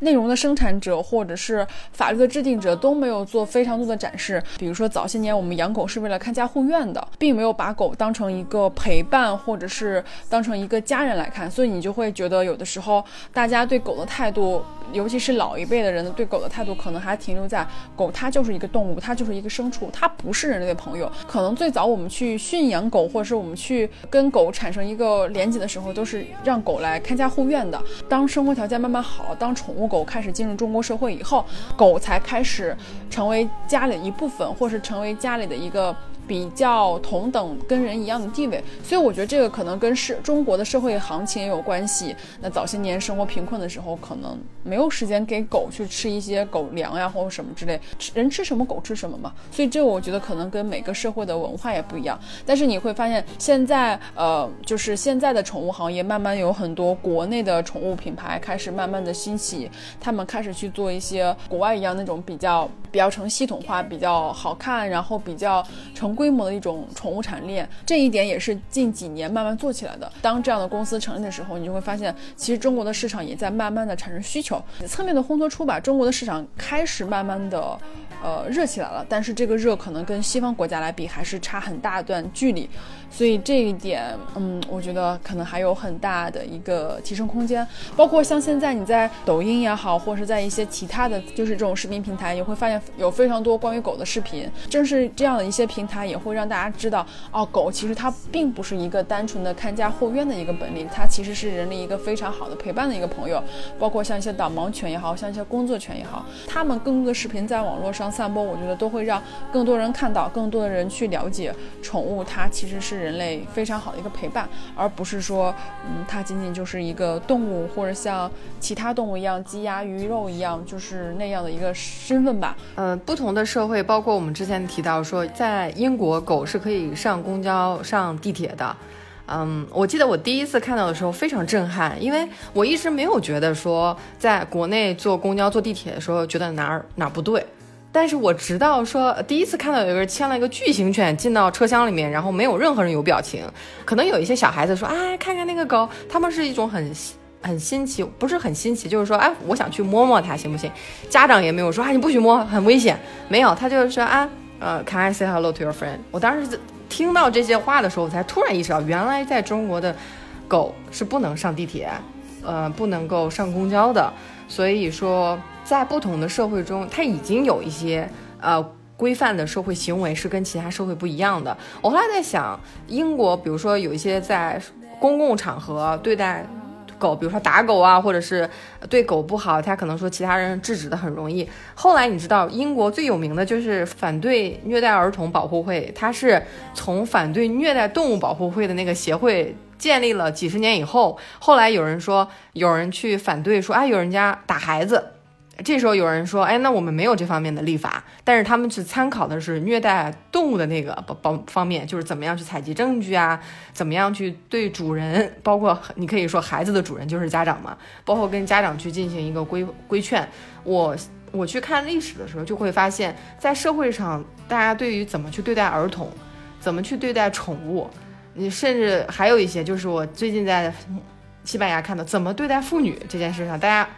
[SPEAKER 1] 内容的生产者或者是法律的制定者都没有做非常多的展示。比如说早些年我们养狗是为了看家护院的，并没有把狗当成一个陪伴或者是当成一个家人来看，所以你就会觉得有的时候大家对狗的态度，尤其是老一辈的人对狗的态度，可能还停留在狗它就是一个动物，它就是一个牲畜，它不是人类的朋友。可能最早我们去驯养狗，或者是我们去跟狗产生一个连接的时候，都是让狗来看家护院的。当生活条件慢慢好，当宠物。狗开始进入中国社会以后，狗才开始成为家里一部分，或是成为家里的一个。比较同等跟人一样的地位，所以我觉得这个可能跟是中国的社会行情也有关系。那早些年生活贫困的时候，可能没有时间给狗去吃一些狗粮呀，或者什么之类，人吃什么狗吃什么嘛。所以这我觉得可能跟每个社会的文化也不一样。但是你会发现，现在呃，就是现在的宠物行业慢慢有很多国内的宠物品牌开始慢慢的兴起，他们开始去做一些国外一样那种比较比较成系统化、比较好看，然后比较成。规模的一种宠物产业链，这一点也是近几年慢慢做起来的。当这样的公司成立的时候，你就会发现，其实中国的市场也在慢慢的产生需求，侧面的烘托出吧，中国的市场开始慢慢的。呃，热起来了，但是这个热可能跟西方国家来比还是差很大段距离，所以这一点，嗯，我觉得可能还有很大的一个提升空间。包括像现在你在抖音也好，或是在一些其他的就是这种视频平台，也会发现有非常多关于狗的视频。正是这样的一些平台，也会让大家知道，哦，狗其实它并不是一个单纯的看家护院的一个本领，它其实是人类一个非常好的陪伴的一个朋友。包括像一些导盲犬也好像一些工作犬也好，他们更多的视频在网络上。散播，我觉得都会让更多人看到，更多的人去了解宠物，它其实是人类非常好的一个陪伴，而不是说，嗯，它仅仅就是一个动物，或者像其他动物一样，鸡鸭鱼肉一样，就是那样的一个身份吧。
[SPEAKER 2] 嗯，不同的社会，包括我们之前提到说，在英国，狗是可以上公交、上地铁的。嗯，我记得我第一次看到的时候非常震撼，因为我一直没有觉得说，在国内坐公交、坐地铁的时候，觉得哪儿哪儿不对。但是我直到说第一次看到有个人牵了一个巨型犬进到车厢里面，然后没有任何人有表情，可能有一些小孩子说，哎，看看那个狗，他们是一种很很新奇，不是很新奇，就是说，哎，我想去摸摸它，行不行？家长也没有说，哎，你不许摸，很危险，没有，他就是说，啊，呃，Can I say hello to your friend？我当时听到这些话的时候，我才突然意识到，原来在中国的狗是不能上地铁，呃，不能够上公交的，所以说。在不同的社会中，它已经有一些呃规范的社会行为是跟其他社会不一样的。我后来在想，英国比如说有一些在公共场合对待狗，比如说打狗啊，或者是对狗不好，他可能说其他人制止的很容易。后来你知道，英国最有名的就是反对虐待儿童保护会，它是从反对虐待动物保护会的那个协会建立了几十年以后，后来有人说有人去反对说，啊，有人家打孩子。这时候有人说，哎，那我们没有这方面的立法，但是他们去参考的是虐待动物的那个保保方面，就是怎么样去采集证据啊，怎么样去对主人，包括你可以说孩子的主人就是家长嘛，包括跟家长去进行一个规规劝。我我去看历史的时候，就会发现，在社会上，大家对于怎么去对待儿童，怎么去对待宠物，你甚至还有一些，就是我最近在西班牙看到怎么对待妇女这件事上，大家。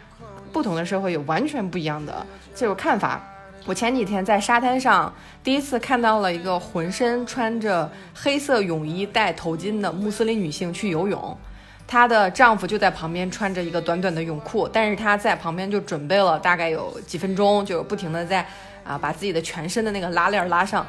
[SPEAKER 2] 不同的社会有完全不一样的。这种看法，我前几天在沙滩上第一次看到了一个浑身穿着黑色泳衣、戴头巾的穆斯林女性去游泳，她的丈夫就在旁边穿着一个短短的泳裤，但是她在旁边就准备了大概有几分钟，就不停的在啊把自己的全身的那个拉链拉上。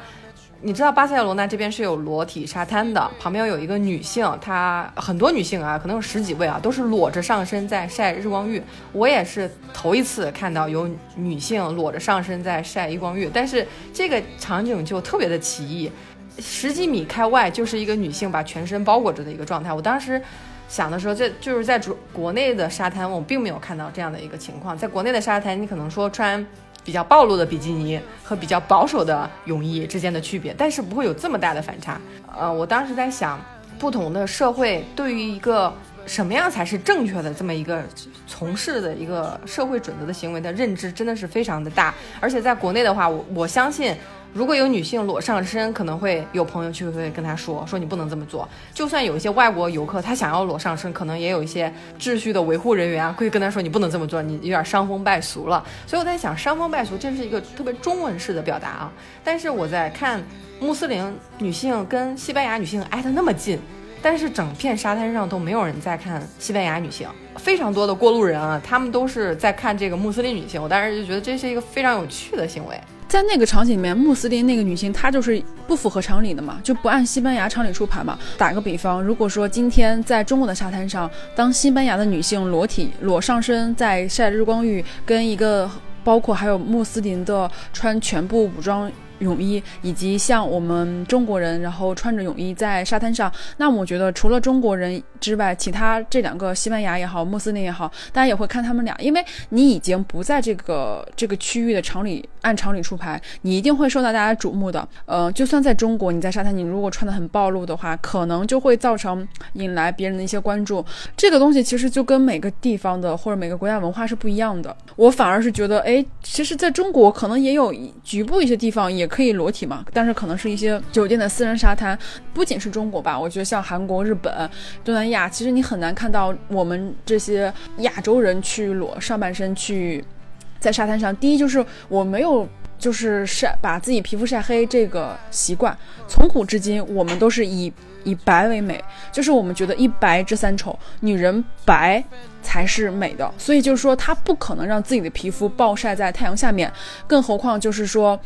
[SPEAKER 2] 你知道巴塞罗那这边是有裸体沙滩的，旁边有一个女性，她很多女性啊，可能有十几位啊，都是裸着上身在晒日光浴。我也是头一次看到有女性裸着上身在晒日光浴，但是这个场景就特别的奇异，十几米开外就是一个女性把全身包裹着的一个状态。我当时想的时候，这就是在国国内的沙滩，我并没有看到这样的一个情况。在国内的沙滩，你可能说穿。比较暴露的比基尼和比较保守的泳衣之间的区别，但是不会有这么大的反差。呃，我当时在想，不同的社会对于一个什么样才是正确的这么一个从事的一个社会准则的行为的认知，真的是非常的大。而且在国内的话，我我相信。如果有女性裸上身，可能会有朋友去会跟她说，说你不能这么做。就算有一些外国游客，他想要裸上身，可能也有一些秩序的维护人员啊，会跟他说你不能这么做，你有点伤风败俗了。所以我在想，伤风败俗这是一个特别中文式的表达啊。但是我在看穆斯林女性跟西班牙女性挨得那么近，但是整片沙滩上都没有人在看西班牙女性，非常多的过路人啊，他们都是在看这个穆斯林女性。我当时就觉得这是一个非常有趣的行为。
[SPEAKER 1] 在那个场景里面，穆斯林那个女性她就是不符合常理的嘛，就不按西班牙常理出牌嘛。打个比方，如果说今天在中国的沙滩上，当西班牙的女性裸体裸上身在晒日光浴，跟一个包括还有穆斯林的穿全部武装。泳衣，以及像我们中国人，然后穿着泳衣在沙滩上，那我觉得除了中国人之外，其他这两个西班牙也好，穆斯林也好，大家也会看他们俩，因为你已经不在这个这个区域的常理按常理出牌，你一定会受到大家瞩目的。呃，就算在中国，你在沙滩，你如果穿的很暴露的话，可能就会造成引来别人的一些关注。这个东西其实就跟每个地方的或者每个国家文化是不一样的。我反而是觉得，哎，其实在中国可能也有局部一些地方也。可以裸体嘛？但是可能是一些酒店的私人沙滩，不仅是中国吧，我觉得像韩国、日本、东南亚，其实你很难看到我们这些亚洲人去裸上半身去在沙滩上。第一就是我没有就是晒把自己皮肤晒黑这个习惯，从古至今我们都是以以白为美，就是我们觉得一白遮三丑，女人白才是美的，所以就是说她不可能让自己的皮肤暴晒在太阳下面，更何况就是说。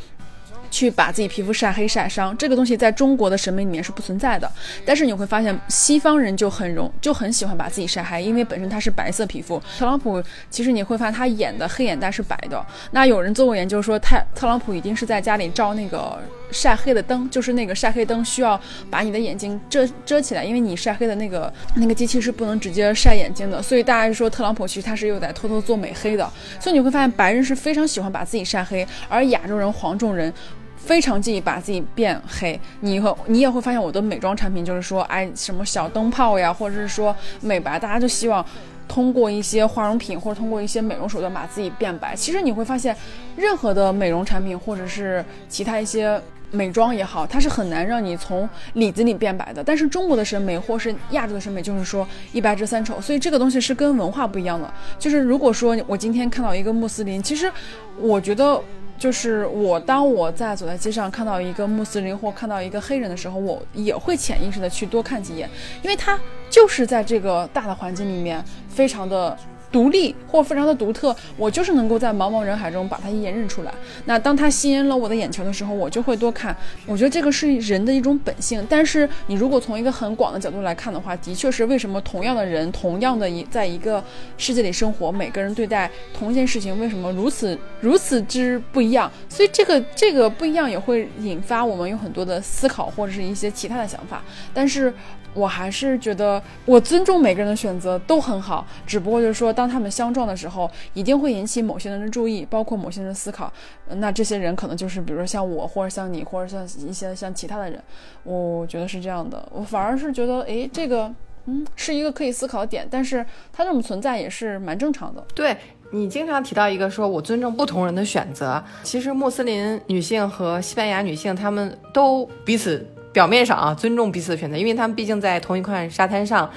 [SPEAKER 1] 去把自己皮肤晒黑晒伤，这个东西在中国的审美里面是不存在的。但是你会发现，西方人就很容就很喜欢把自己晒黑，因为本身他是白色皮肤。特朗普其实你会发现他演的黑眼袋是白的。那有人做过研究说，太特朗普一定是在家里照那个晒黑的灯，就是那个晒黑灯需要把你的眼睛遮遮起来，因为你晒黑的那个那个机器是不能直接晒眼睛的。所以大家说特朗普其实他是又在偷偷做美黑的。所以你会发现，白人是非常喜欢把自己晒黑，而亚洲人、黄种人。非常介意把自己变黑，你和你也会发现我的美妆产品就是说，哎，什么小灯泡呀，或者是说美白，大家就希望通过一些化妆品或者通过一些美容手段把自己变白。其实你会发现，任何的美容产品或者是其他一些美妆也好，它是很难让你从里子里变白的。但是中国的审美或是亚洲的审美就是说一白遮三丑，所以这个东西是跟文化不一样的。就是如果说我今天看到一个穆斯林，其实我觉得。就是我，当我在走在街上看到一个穆斯林或看到一个黑人的时候，我也会潜意识的去多看几眼，因为他就是在这个大的环境里面，非常的。独立或非常的独特，我就是能够在茫茫人海中把它一眼认出来。那当它吸引了我的眼球的时候，我就会多看。我觉得这个是人的一种本性。但是你如果从一个很广的角度来看的话，的确是为什么同样的人，同样的一在一个世界里生活，每个人对待同一件事情为什么如此如此之不一样？所以这个这个不一样也会引发我们有很多的思考或者是一些其他的想法。但是。我还是觉得，我尊重每个人的选择都很好，只不过就是说，当他们相撞的时候，一定会引起某些人的注意，包括某些人的思考。那这些人可能就是，比如说像我，或者像你，或者像一些像其他的人，我觉得是这样的。我反而是觉得，诶，这个，嗯，是一个可以思考的点，但是它这么存在也是蛮正常的。
[SPEAKER 2] 对你经常提到一个说，我尊重不同人的选择。其实穆斯林女性和西班牙女性，她们都彼此。表面上啊尊重彼此的选择，因为他们毕竟在同一块沙滩上，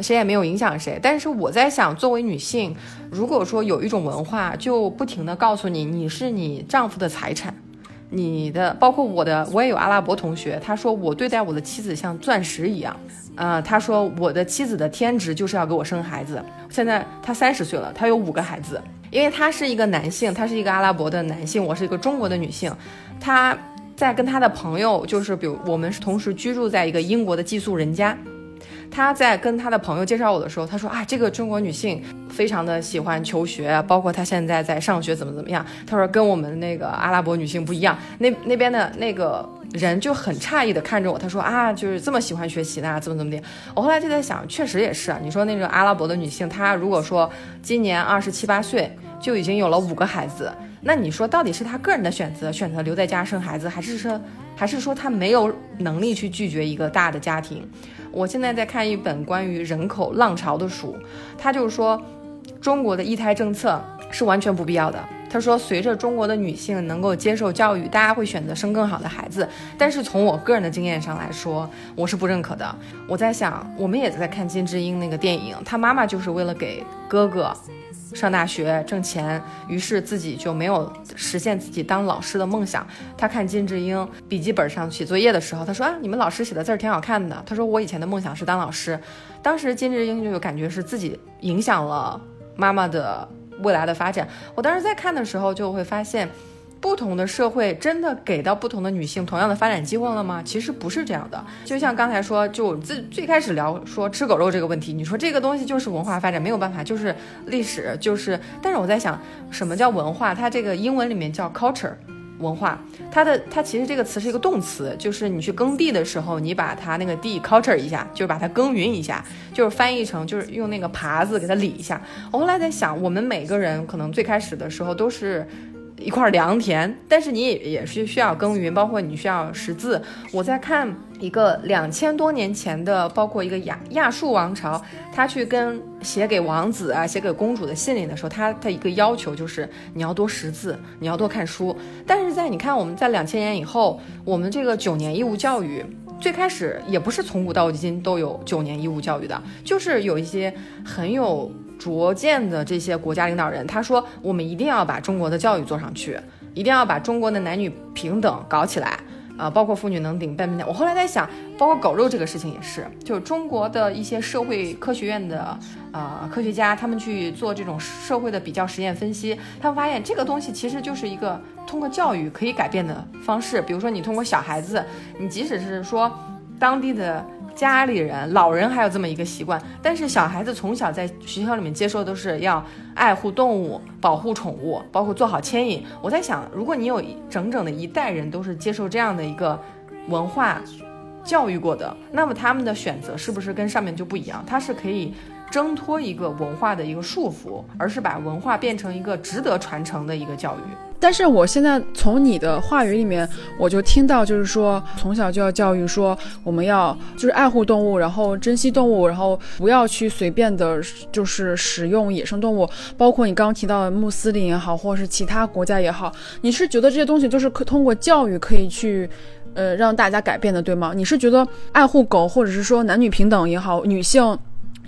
[SPEAKER 2] 谁也没有影响谁。但是我在想，作为女性，如果说有一种文化，就不停的告诉你，你是你丈夫的财产。你的包括我的，我也有阿拉伯同学，他说我对待我的妻子像钻石一样，呃，他说我的妻子的天职就是要给我生孩子。现在他三十岁了，他有五个孩子，因为他是一个男性，他是一个阿拉伯的男性，我是一个中国的女性，他在跟他的朋友，就是比如我们是同时居住在一个英国的寄宿人家。他在跟他的朋友介绍我的时候，他说啊，这个中国女性非常的喜欢求学，包括她现在在上学怎么怎么样。他说跟我们那个阿拉伯女性不一样，那那边的那个人就很诧异的看着我，他说啊，就是这么喜欢学习的，怎么怎么的。我后来就在想，确实也是啊。你说那个阿拉伯的女性，她如果说今年二十七八岁就已经有了五个孩子，那你说到底是她个人的选择，选择留在家生孩子，还是说还是说她没有能力去拒绝一个大的家庭？我现在在看一本关于人口浪潮的书，他就是说，中国的一胎政策是完全不必要的。他说，随着中国的女性能够接受教育，大家会选择生更好的孩子。但是从我个人的经验上来说，我是不认可的。我在想，我们也在看金智英那个电影，她妈妈就是为了给哥哥。上大学挣钱，于是自己就没有实现自己当老师的梦想。他看金智英笔记本上写作业的时候，他说啊，你们老师写的字儿挺好看的。他说我以前的梦想是当老师。当时金智英就有感觉是自己影响了妈妈的未来的发展。我当时在看的时候就会发现。不同的社会真的给到不同的女性同样的发展机会了吗？其实不是这样的。就像刚才说，就最最开始聊说吃狗肉这个问题，你说这个东西就是文化发展，没有办法，就是历史，就是。但是我在想，什么叫文化？它这个英文里面叫 culture，文化。它的它其实这个词是一个动词，就是你去耕地的时候，你把它那个地 culture 一下，就是把它耕耘一下，就是翻译成就是用那个耙子给它理一下。我后来在想，我们每个人可能最开始的时候都是。一块良田，但是你也也是需要耕耘，包括你需要识字。我在看一个两千多年前的，包括一个亚亚述王朝，他去跟写给王子啊、写给公主的信里的时候，他的一个要求就是你要多识字，你要多看书。但是在你看我们在两千年以后，我们这个九年义务教育最开始也不是从古到今都有九年义务教育的，就是有一些很有。拙见的这些国家领导人，他说我们一定要把中国的教育做上去，一定要把中国的男女平等搞起来啊，包括妇女能顶半边天。我后来在想，包括狗肉这个事情也是，就是中国的一些社会科学院的呃科学家，他们去做这种社会的比较实验分析，他们发现这个东西其实就是一个通过教育可以改变的方式。比如说你通过小孩子，你即使是说当地的。家里人、老人还有这么一个习惯，但是小孩子从小在学校里面接受都是要爱护动物、保护宠物，包括做好牵引。我在想，如果你有整整的一代人都是接受这样的一个文化教育过的，那么他们的选择是不是跟上面就不一样？他是可以挣脱一个文化的一个束缚，而是把文化变成一个值得传承的一个教育。
[SPEAKER 1] 但是我现在从你的话语里面，我就听到就是说，从小就要教育说，我们要就是爱护动物，然后珍惜动物，然后不要去随便的，就是使用野生动物。包括你刚刚提到的穆斯林也好，或者是其他国家也好，你是觉得这些东西都是可通过教育可以去，呃，让大家改变的，对吗？你是觉得爱护狗，或者是说男女平等也好，女性。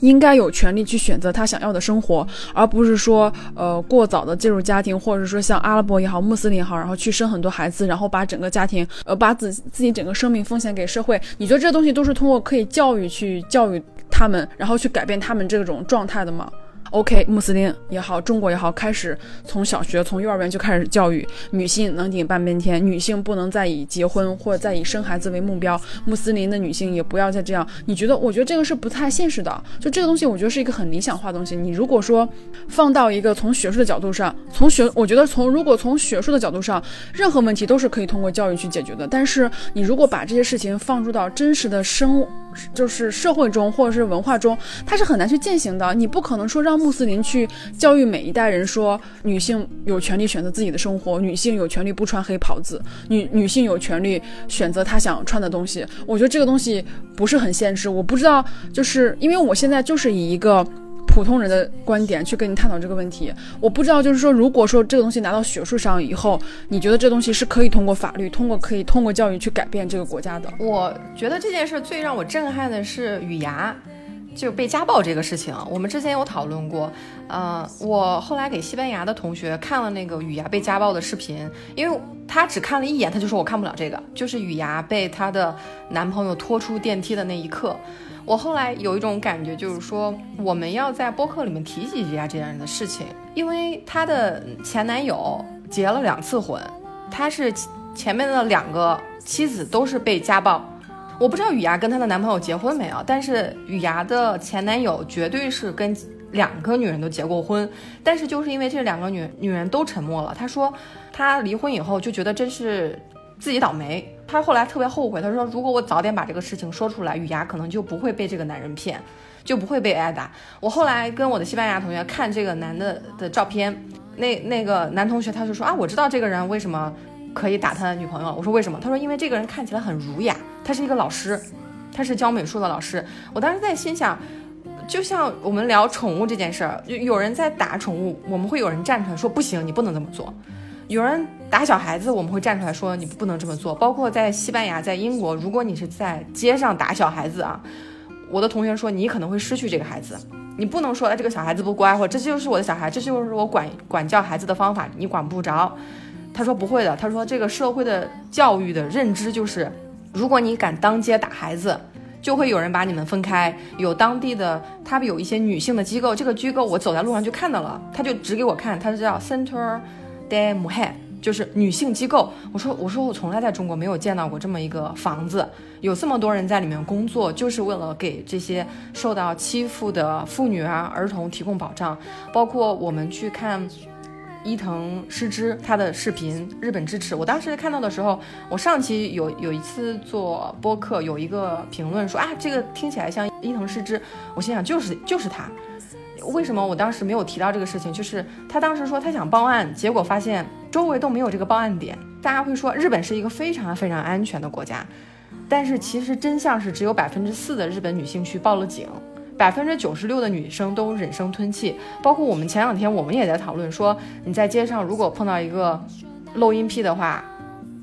[SPEAKER 1] 应该有权利去选择他想要的生活，而不是说，呃，过早的进入家庭，或者说像阿拉伯也好，穆斯林也好，然后去生很多孩子，然后把整个家庭，呃，把自自己整个生命奉献给社会。你觉得这些东西都是通过可以教育去教育他们，然后去改变他们这种状态的吗？OK，穆斯林也好，中国也好，开始从小学、从幼儿园就开始教育女性能顶半边天，女性不能再以结婚或者再以生孩子为目标，穆斯林的女性也不要再这样。你觉得？我觉得这个是不太现实的。就这个东西，我觉得是一个很理想化的东西。你如果说放到一个从学术的角度上，从学，我觉得从如果从学术的角度上，任何问题都是可以通过教育去解决的。但是你如果把这些事情放入到真实的生，就是社会中或者是文化中，它是很难去践行的。你不可能说让穆斯林去教育每一代人说，女性有权利选择自己的生活，女性有权利不穿黑袍子，女女性有权利选择她想穿的东西。我觉得这个东西不是很现实。我不知道，就是因为我现在就是以一个。普通人的观点去跟你探讨这个问题。我不知道，就是说，如果说这个东西拿到学术上以后，你觉得这东西是可以通过法律，通过可以通过教育去改变这个国家的？
[SPEAKER 2] 我觉得这件事最让我震撼的是雨芽。就被家暴这个事情，我们之前有讨论过。呃，我后来给西班牙的同学看了那个雨芽被家暴的视频，因为他只看了一眼，他就说我看不了这个。就是雨芽被她的男朋友拖出电梯的那一刻，我后来有一种感觉，就是说我们要在播客里面提及一下这样的事情，因为她的前男友结了两次婚，他是前面的两个妻子都是被家暴。我不知道雨芽跟她的男朋友结婚没有，但是雨芽的前男友绝对是跟两个女人都结过婚，但是就是因为这两个女女人都沉默了。他说他离婚以后就觉得真是自己倒霉，他后来特别后悔。他说如果我早点把这个事情说出来，雨芽可能就不会被这个男人骗，就不会被挨打。我后来跟我的西班牙同学看这个男的的照片，那那个男同学他就说啊，我知道这个人为什么。可以打他的女朋友，我说为什么？他说因为这个人看起来很儒雅，他是一个老师，他是教美术的老师。我当时在心想，就像我们聊宠物这件事儿，有有人在打宠物，我们会有人站出来说不行，你不能这么做；有人打小孩子，我们会站出来说你不能这么做。包括在西班牙、在英国，如果你是在街上打小孩子啊，我的同学说你可能会失去这个孩子，你不能说哎这个小孩子不乖，或者这就是我的小孩，这就是我管管教孩子的方法，你管不着。他说不会的，他说这个社会的教育的认知就是，如果你敢当街打孩子，就会有人把你们分开。有当地的，他们有一些女性的机构，这个机构我走在路上就看到了，他就指给我看，他叫 Center de Mujer，就是女性机构。我说我说我从来在中国没有见到过这么一个房子，有这么多人在里面工作，就是为了给这些受到欺负的妇女啊、儿童提供保障。包括我们去看。伊藤诗织她的视频《日本支持》，我当时看到的时候，我上期有有一次做播客，有一个评论说啊，这个听起来像伊藤诗织，我心想就是就是他，为什么我当时没有提到这个事情？就是他当时说他想报案，结果发现周围都没有这个报案点。大家会说日本是一个非常非常安全的国家，但是其实真相是只有百分之四的日本女性去报了警。百分之九十六的女生都忍声吞气，包括我们前两天我们也在讨论说，你在街上如果碰到一个漏音癖的话，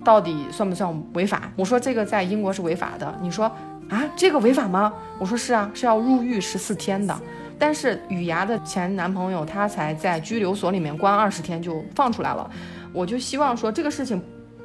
[SPEAKER 2] 到底算不算违法？我说这个在英国是违法的。你说啊，这个违法吗？我说是啊，是要入狱十四天的。但是雨芽的前男朋友他才在拘留所里面关二十天就放出来了，我就希望说这个事情。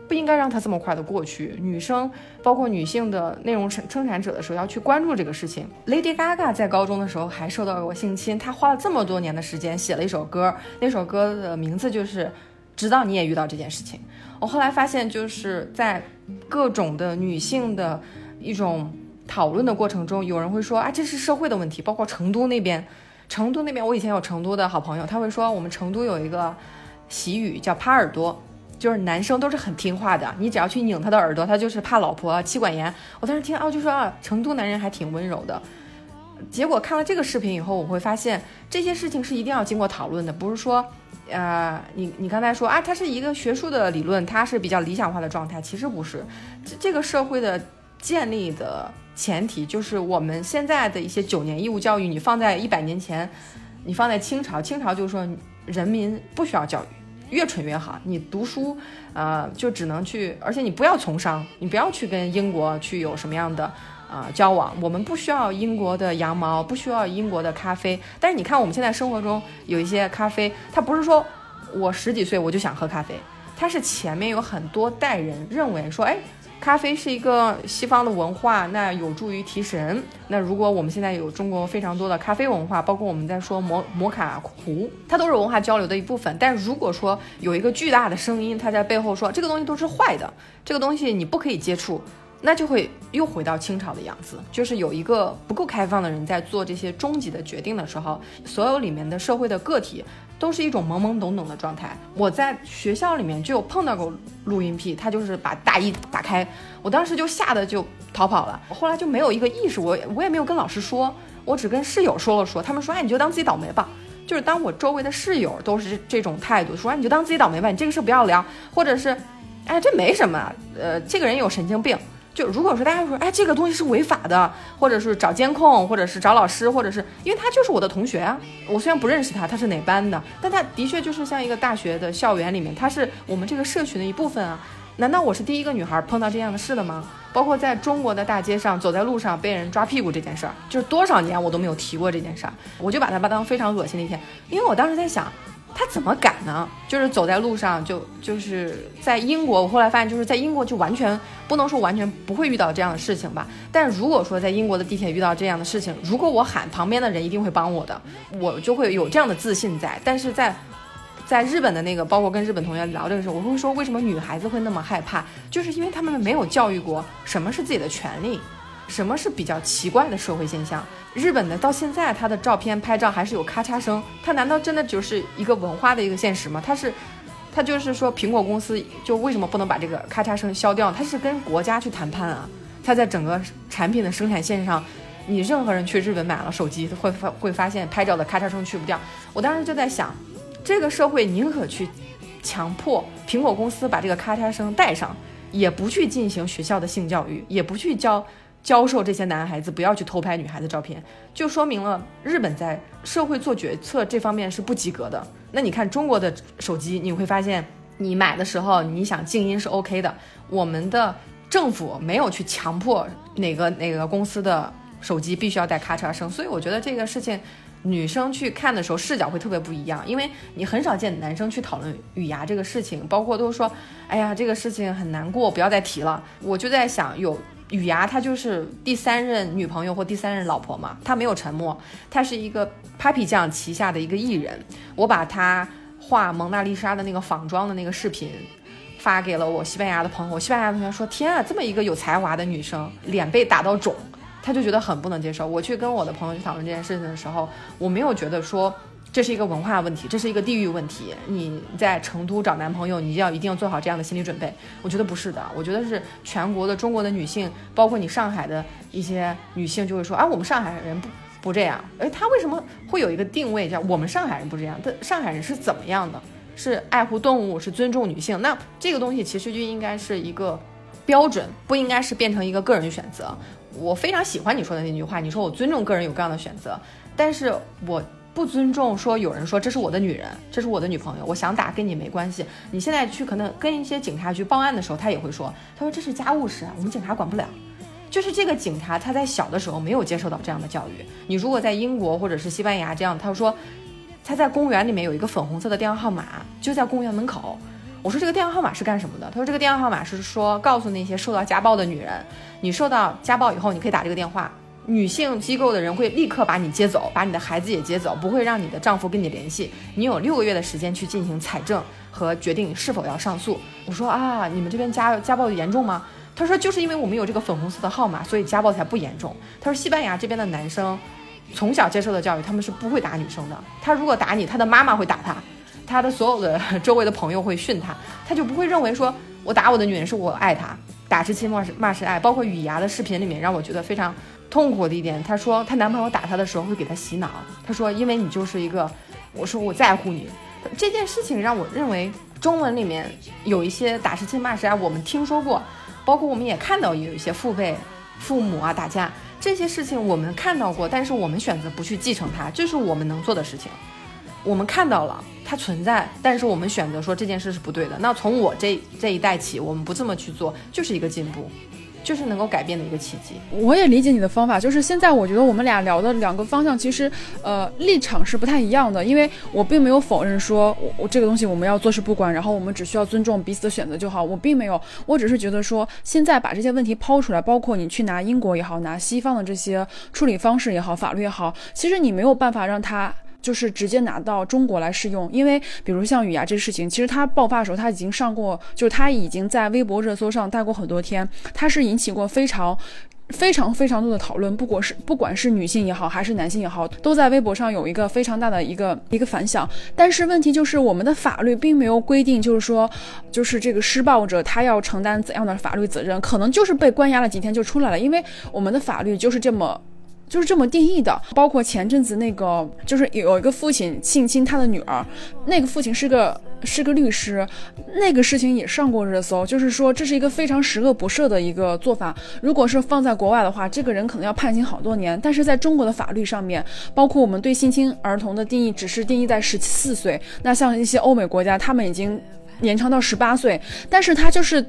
[SPEAKER 2] 不应该让它这么快的过去。女生，包括女性的内容生生产者的时候，要去关注这个事情。Lady Gaga 在高中的时候还受到过性侵，她花了这么多年的时间写了一首歌，那首歌的名字就是《直到你也遇到这件事情》。我后来发现，就是在各种的女性的一种讨论的过程中，有人会说啊，这是社会的问题。包括成都那边，成都那边，我以前有成都的好朋友，他会说我们成都有一个习语叫趴耳朵。就是男生都是很听话的，你只要去拧他的耳朵，他就是怕老婆妻管严。我当时听哦，就说啊，成都男人还挺温柔的。结果看了这个视频以后，我会发现这些事情是一定要经过讨论的，不是说，呃，你你刚才说啊，它是一个学术的理论，它是比较理想化的状态，其实不是。这这个社会的建立的前提就是我们现在的一些九年义务教育，你放在一百年前，你放在清朝，清朝就说人民不需要教育。越蠢越好，你读书，呃，就只能去，而且你不要从商，你不要去跟英国去有什么样的啊交往。我们不需要英国的羊毛，不需要英国的咖啡。但是你看，我们现在生活中有一些咖啡，它不是说我十几岁我就想喝咖啡，它是前面有很多代人认为说，哎。咖啡是一个西方的文化，那有助于提神。那如果我们现在有中国非常多的咖啡文化，包括我们在说摩摩卡壶，它都是文化交流的一部分。但如果说有一个巨大的声音，它在背后说这个东西都是坏的，这个东西你不可以接触，那就会又回到清朝的样子，就是有一个不够开放的人在做这些终极的决定的时候，所有里面的社会的个体。都是一种懵懵懂懂的状态。我在学校里面就有碰到过录音癖，他就是把大衣打开，我当时就吓得就逃跑了。我后来就没有一个意识，我我也没有跟老师说，我只跟室友说了说。他们说，哎，你就当自己倒霉吧。就是当我周围的室友都是这种态度，说，你就当自己倒霉吧，你这个事不要聊，或者是，哎，这没什么，呃，这个人有神经病，就如果说大家说，哎，这个东西是违法的，或者是找监控，或者是找老师，或者是因为他就是我的同学啊，我虽然不认识他，他是哪班的，但他的确就是像一个大学的校园里面，他是我们这个社群的一部分啊。难道我是第一个女孩碰到这样的事的吗？包括在中国的大街上，走在路上被人抓屁股这件事儿，就是多少年我都没有提过这件事儿，我就把它当非常恶心的一天，因为我当时在想。他怎么敢呢？就是走在路上，就就是在英国，我后来发现，就是在英国就完全不能说完全不会遇到这样的事情吧。但如果说在英国的地铁遇到这样的事情，如果我喊，旁边的人一定会帮我的，我就会有这样的自信在。但是在在日本的那个，包括跟日本同学聊这个时候，我会说，为什么女孩子会那么害怕？就是因为他们没有教育过什么是自己的权利。什么是比较奇怪的社会现象？日本的到现在，他的照片拍照还是有咔嚓声，他难道真的就是一个文化的一个现实吗？他是，他就是说苹果公司就为什么不能把这个咔嚓声消掉？他是跟国家去谈判啊。他在整个产品的生产线上，你任何人去日本买了手机，会发会发现拍照的咔嚓声去不掉。我当时就在想，这个社会宁可去强迫苹果公司把这个咔嚓声带上，也不去进行学校的性教育，也不去教。教授这些男孩子不要去偷拍女孩子照片，就说明了日本在社会做决策这方面是不及格的。那你看中国的手机，你会发现你买的时候你想静音是 OK 的，我们的政府没有去强迫哪个哪个公司的手机必须要带咔嚓声，所以我觉得这个事情女生去看的时候视角会特别不一样，因为你很少见男生去讨论雨牙这个事情，包括都说，哎呀这个事情很难过，不要再提了。我就在想有。雨芽她就是第三任女朋友或第三任老婆嘛，她没有沉默，她是一个 Papi 酱旗下的一个艺人。我把她画蒙娜丽莎的那个仿妆的那个视频发给了我西班牙的朋友，西班牙同学说：“天啊，这么一个有才华的女生，脸被打到肿，他就觉得很不能接受。”我去跟我的朋友去讨论这件事情的时候，我没有觉得说。这是一个文化问题，这是一个地域问题。你在成都找男朋友，你要一定要做好这样的心理准备。我觉得不是的，我觉得是全国的中国的女性，包括你上海的一些女性，就会说啊，我们上海人不不这样。哎，他为什么会有一个定位叫我们上海人不这样？他上海人是怎么样的？是爱护动物，是尊重女性。那这个东西其实就应该是一个标准，不应该是变成一个个人选择。我非常喜欢你说的那句话，你说我尊重个人有各样的选择，但是我。不尊重，说有人说这是我的女人，这是我的女朋友，我想打跟你没关系。你现在去可能跟一些警察局报案的时候，他也会说，他说这是家务事，我们警察管不了。就是这个警察他在小的时候没有接受到这样的教育。你如果在英国或者是西班牙这样，他说他在公园里面有一个粉红色的电话号码，就在公园门口。我说这个电话号码是干什么的？他说这个电话号码是说告诉那些受到家暴的女人，你受到家暴以后，你可以打这个电话。女性机构的人会立刻把你接走，把你的孩子也接走，不会让你的丈夫跟你联系。你有六个月的时间去进行采证和决定是否要上诉。我说啊，你们这边家家暴严重吗？他说就是因为我们有这个粉红色的号码，所以家暴才不严重。他说西班牙这边的男生从小接受的教育，他们是不会打女生的。他如果打你，他的妈妈会打他，他的所有的周围的朋友会训他，他就不会认为说我打我的女人是我爱她，打是亲，骂是骂是爱。包括雨牙的视频里面，让我觉得非常。痛苦的一点，她说她男朋友打她的时候会给她洗脑。她说因为你就是一个，我说我在乎你这件事情让我认为中文里面有一些打是亲骂是爱，我们听说过，包括我们也看到有一些父辈、父母啊打架这些事情我们看到过，但是我们选择不去继承它，这是我们能做的事情。我们看到了它存在，但是我们选择说这件事是不对的。那从我这这一代起，我们不这么去做，就是一个进步。就是能够改变的一个契机。
[SPEAKER 1] 我也理解你的方法，就是现在我觉得我们俩聊的两个方向，其实呃立场是不太一样的。因为我并没有否认说我我这个东西我们要坐视不管，然后我们只需要尊重彼此的选择就好。我并没有，我只是觉得说现在把这些问题抛出来，包括你去拿英国也好，拿西方的这些处理方式也好，法律也好，其实你没有办法让他。就是直接拿到中国来试用，因为比如像雨芽这事情，其实它爆发的时候，它已经上过，就是它已经在微博热搜上待过很多天，它是引起过非常、非常、非常多的讨论，不管是不管是女性也好，还是男性也好，都在微博上有一个非常大的一个一个反响。但是问题就是，我们的法律并没有规定，就是说，就是这个施暴者他要承担怎样的法律责任，可能就是被关押了几天就出来了，因为我们的法律就是这么。就是这么定义的，包括前阵子那个，就是有一个父亲性侵他的女儿，那个父亲是个是个律师，那个事情也上过热搜，就是说这是一个非常十恶不赦的一个做法。如果是放在国外的话，这个人可能要判刑好多年。但是在中国的法律上面，包括我们对性侵儿童的定义，只是定义在十四岁。那像一些欧美国家，他们已经延长到十八岁，但是他就是。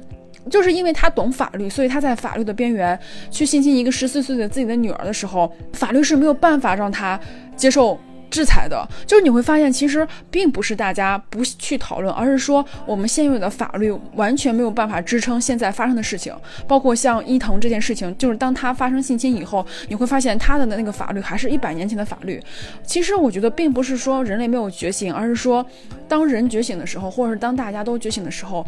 [SPEAKER 1] 就是因为他懂法律，所以他在法律的边缘去性侵一个十四岁的自己的女儿的时候，法律是没有办法让他接受。制裁的，就是你会发现，其实并不是大家不去讨论，而是说我们现有的法律完全没有办法支撑现在发生的事情。包括像伊藤这件事情，就是当他发生性侵以后，你会发现他的那个法律还是一百年前的法律。其实我觉得，并不是说人类没有觉醒，而是说当人觉醒的时候，或者是当大家都觉醒的时候，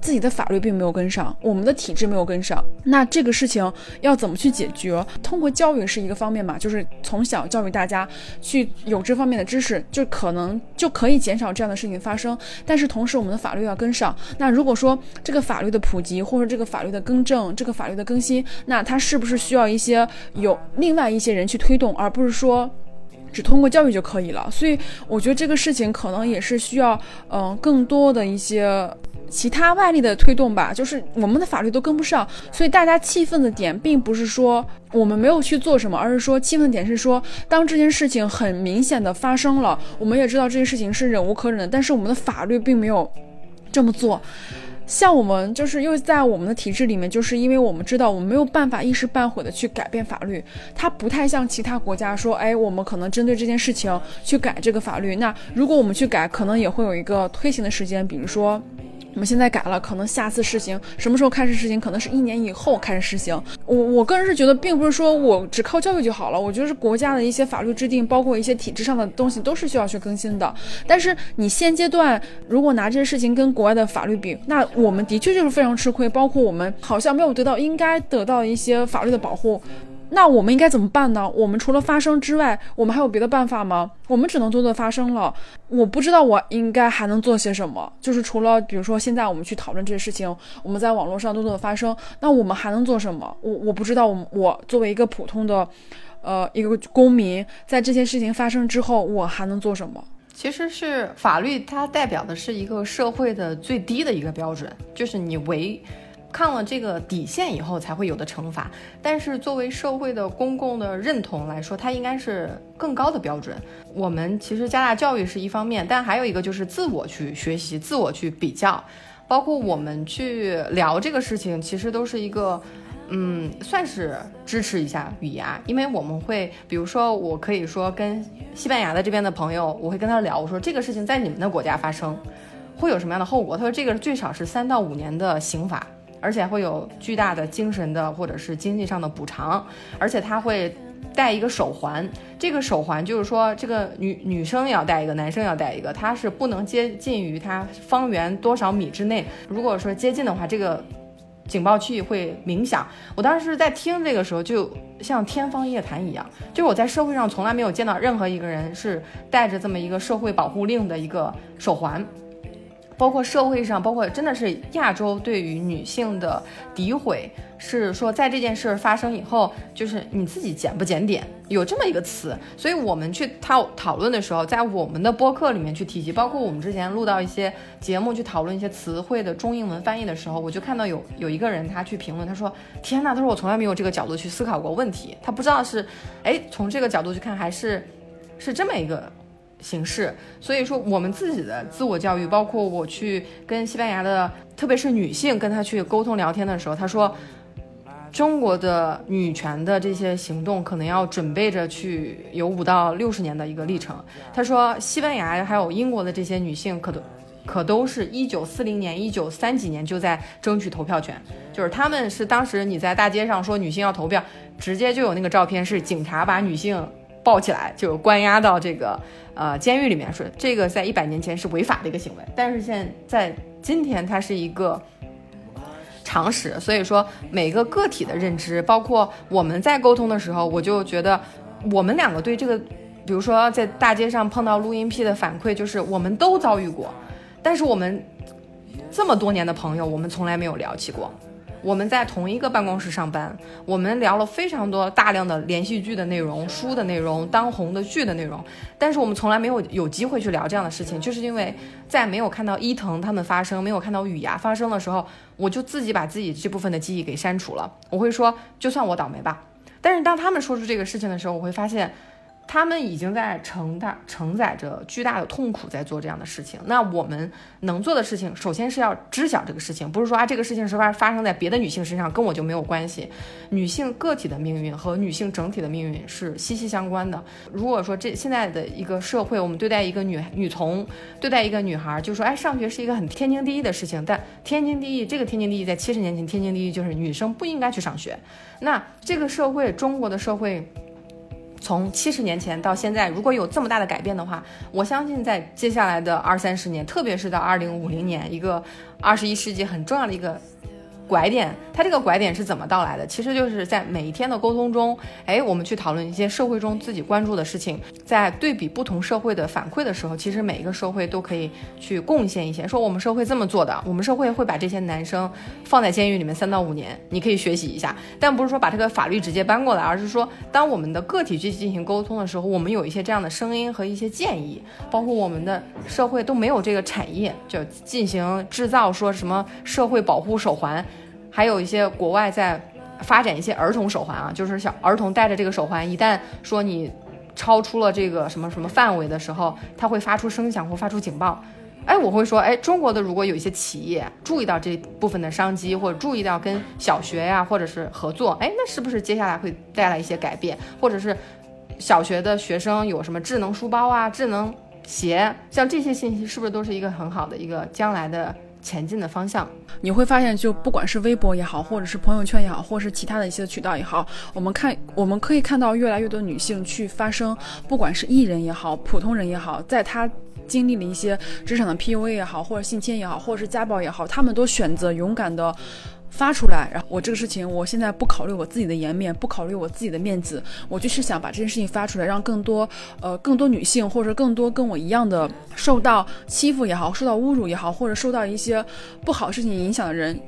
[SPEAKER 1] 自己的法律并没有跟上，我们的体制没有跟上。那这个事情要怎么去解决？通过教育是一个方面嘛，就是从小教育大家去有。这方面的知识就可能就可以减少这样的事情发生，但是同时我们的法律要跟上。那如果说这个法律的普及或者这个法律的更正、这个法律的更新，那它是不是需要一些有另外一些人去推动，而不是说只通过教育就可以了？所以我觉得这个事情可能也是需要嗯更多的一些。其他外力的推动吧，就是我们的法律都跟不上，所以大家气愤的点并不是说我们没有去做什么，而是说气愤点是说，当这件事情很明显的发生了，我们也知道这件事情是忍无可忍的，但是我们的法律并没有这么做。像我们就是又在我们的体制里面，就是因为我们知道我们没有办法一时半会的去改变法律，它不太像其他国家说，哎，我们可能针对这件事情去改这个法律。那如果我们去改，可能也会有一个推行的时间，比如说。我们现在改了，可能下次实行什么时候开始实行？可能是一年以后开始实行。我我个人是觉得，并不是说我只靠教育就好了。我觉得是国家的一些法律制定，包括一些体制上的东西，都是需要去更新的。但是你现阶段如果拿这些事情跟国外的法律比，那我们的确就是非常吃亏。包括我们好像没有得到应该得到一些法律的保护。那我们应该怎么办呢？我们除了发声之外，我们还有别的办法吗？我们只能做做发声了。我不知道我应该还能做些什么。就是除了比如说现在我们去讨论这些事情，我们在网络上多多的发声，那我们还能做什么？我我不知道。我我作为一个普通的，呃，一个公民，在这些事情发生之后，我还能做什么？
[SPEAKER 2] 其实是法律，它代表的是一个社会的最低的一个标准，就是你违。看了这个底线以后才会有的惩罚，但是作为社会的公共的认同来说，它应该是更高的标准。我们其实加大教育是一方面，但还有一个就是自我去学习、自我去比较，包括我们去聊这个事情，其实都是一个，嗯，算是支持一下语言，因为我们会，比如说我可以说跟西班牙的这边的朋友，我会跟他聊，我说这个事情在你们的国家发生，会有什么样的后果？他说这个最少是三到五年的刑罚。而且会有巨大的精神的或者是经济上的补偿，而且他会戴一个手环，这个手环就是说这个女女生要戴一个，男生要戴一个，它是不能接近于它方圆多少米之内。如果说接近的话，这个警报器会鸣响。我当时在听这个时候，就像天方夜谭一样，就是我在社会上从来没有见到任何一个人是带着这么一个社会保护令的一个手环。包括社会上，包括真的是亚洲对于女性的诋毁，是说在这件事发生以后，就是你自己检不检点，有这么一个词。所以我们去讨讨论的时候，在我们的播客里面去提及，包括我们之前录到一些节目去讨论一些词汇的中英文翻译的时候，我就看到有有一个人他去评论，他说：“天呐，他说我从来没有这个角度去思考过问题，他不知道是，哎，从这个角度去看，还是是这么一个。”形式，所以说我们自己的自我教育，包括我去跟西班牙的，特别是女性跟她去沟通聊天的时候，她说，中国的女权的这些行动可能要准备着去有五到六十年的一个历程。她说，西班牙还有英国的这些女性，可都可都是一九四零年、一九三几年就在争取投票权，就是他们是当时你在大街上说女性要投票，直接就有那个照片是警察把女性抱起来就关押到这个。呃，监狱里面是这个，在一百年前是违法的一个行为，但是现在今天它是一个常识。所以说，每个个体的认知，包括我们在沟通的时候，我就觉得我们两个对这个，比如说在大街上碰到录音癖的反馈，就是我们都遭遇过，但是我们这么多年的朋友，我们从来没有聊起过。我们在同一个办公室上班，我们聊了非常多大量的连续剧的内容、书的内容、当红的剧的内容，但是我们从来没有有机会去聊这样的事情，就是因为在没有看到伊藤他们发生，没有看到雨芽发生的时候，我就自己把自己这部分的记忆给删除了。我会说，就算我倒霉吧。但是当他们说出这个事情的时候，我会发现。他们已经在承大承载着巨大的痛苦，在做这样的事情。那我们能做的事情，首先是要知晓这个事情，不是说啊，这个事情是发发生在别的女性身上，跟我就没有关系。女性个体的命运和女性整体的命运是息息相关的。如果说这现在的一个社会，我们对待一个女女童，对待一个女孩，就说哎，上学是一个很天经地义的事情。但天经地义，这个天经地义在七十年前，天经地义就是女生不应该去上学。那这个社会，中国的社会。从七十年前到现在，如果有这么大的改变的话，我相信在接下来的二三十年，特别是到二零五零年，一个二十一世纪很重要的一个。拐点，它这个拐点是怎么到来的？其实就是在每一天的沟通中，哎，我们去讨论一些社会中自己关注的事情，在对比不同社会的反馈的时候，其实每一个社会都可以去贡献一些。说我们社会这么做的，我们社会会把这些男生放在监狱里面三到五年，你可以学习一下。但不是说把这个法律直接搬过来，而是说当我们的个体去进行沟通的时候，我们有一些这样的声音和一些建议，包括我们的社会都没有这个产业就进行制造，说什么社会保护手环。还有一些国外在发展一些儿童手环啊，就是小儿童戴着这个手环，一旦说你超出了这个什么什么范围的时候，它会发出声响或发出警报。哎，我会说，哎，中国的如果有一些企业注意到这部分的商机，或者注意到跟小学呀或者是合作，哎，那是不是接下来会带来一些改变？或者是小学的学生有什么智能书包啊、智能鞋，像这些信息，是不是都是一个很好的一个将来的？前进的方向，
[SPEAKER 1] 你会发现，就不管是微博也好，或者是朋友圈也好，或者是其他的一些渠道也好，我们看，我们可以看到越来越多女性去发声，不管是艺人也好，普通人也好，在她经历了一些职场的 PUA 也好，或者性侵也好，或者是家暴也好，他们都选择勇敢的。发出来，然后我这个事情，我现在不考虑我自己的颜面，不考虑我自己的面子，我就是想把这件事情发出来，让更多，呃，更多女性或者更多跟我一样的受到欺负也好，受到侮辱也好，或者受到一些不好事情影响的人。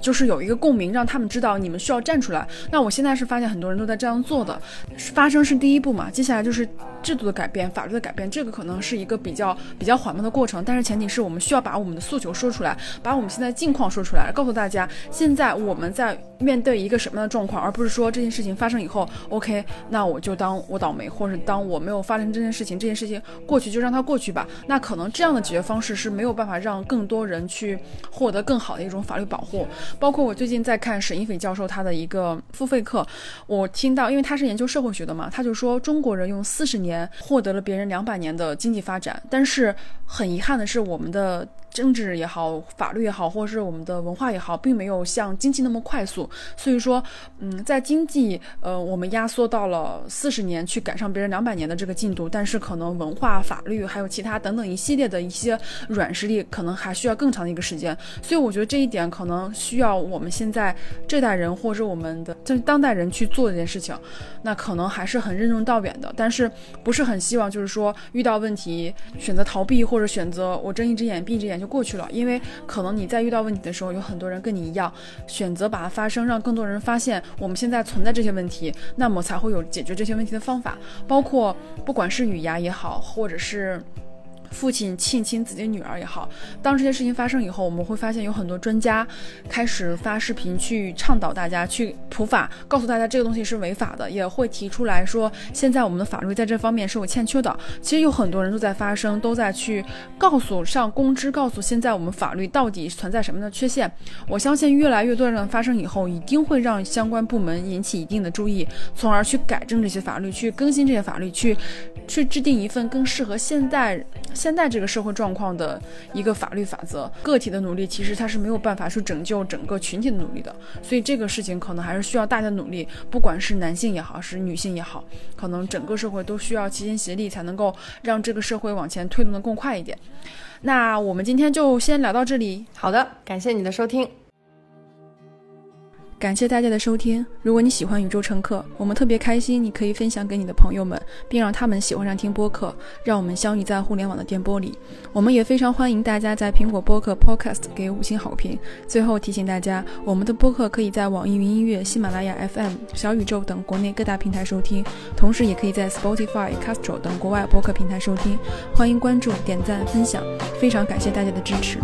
[SPEAKER 1] 就是有一个共鸣，让他们知道你们需要站出来。那我现在是发现很多人都在这样做的，发生是第一步嘛，接下来就是制度的改变、法律的改变，这个可能是一个比较比较缓慢的过程。但是前提是我们需要把我们的诉求说出来，把我们现在境况说出来，告诉大家现在我们在面对一个什么样的状况，而不是说这件事情发生以后，OK，那我就当我倒霉，或者当我没有发生这件事情，这件事情过去就让它过去吧。那可能这样的解决方式是没有办法让更多人去获得更好的一种法律保护。包括我最近在看沈一斐教授他的一个付费课，我听到，因为他是研究社会学的嘛，他就说中国人用四十年获得了别人两百年的经济发展，但是很遗憾的是我们的。政治也好，法律也好，或者是我们的文化也好，并没有像经济那么快速。所以说，嗯，在经济，呃，我们压缩到了四十年去赶上别人两百年的这个进度，但是可能文化、法律还有其他等等一系列的一些软实力，可能还需要更长的一个时间。所以我觉得这一点可能需要我们现在这代人或者我们的就是当代人去做这件事情，那可能还是很任重道远的。但是不是很希望就是说遇到问题选择逃避或者选择我睁一只眼闭一只眼就。过去了，因为可能你在遇到问题的时候，有很多人跟你一样，选择把它发生，让更多人发现我们现在存在这些问题，那么才会有解决这些问题的方法，包括不管是语牙也好，或者是。父亲性侵自己女儿也好，当这些事情发生以后，我们会发现有很多专家开始发视频去倡导大家去普法，告诉大家这个东西是违法的，也会提出来说现在我们的法律在这方面是有欠缺的。其实有很多人都在发声，都在去告诉上公知，告诉现在我们法律到底存在什么的缺陷。我相信越来越多人发生以后，一定会让相关部门引起一定的注意，从而去改正这些法律，去更新这些法律，去去制定一份更适合现代。现在这个社会状况的一个法律法则，个体的努力其实它是没有办法去拯救整个群体的努力的，所以这个事情可能还是需要大家努力，不管是男性也好，是女性也好，可能整个社会都需要齐心协力，才能够让这个社会往前推动的更快一点。那我们今天就先聊到这里，
[SPEAKER 2] 好的，感谢你的收听。
[SPEAKER 3] 感谢大家的收听。如果你喜欢宇宙乘客，我们特别开心，你可以分享给你的朋友们，并让他们喜欢上听播客，让我们相遇在互联网的电波里。我们也非常欢迎大家在苹果播客 Podcast 给五星好评。最后提醒大家，我们的播客可以在网易云音乐、喜马拉雅 FM、小宇宙等国内各大平台收听，同时也可以在 Spotify、Castro 等国外播客平台收听。欢迎关注、点赞、分享，非常感谢大家的支持。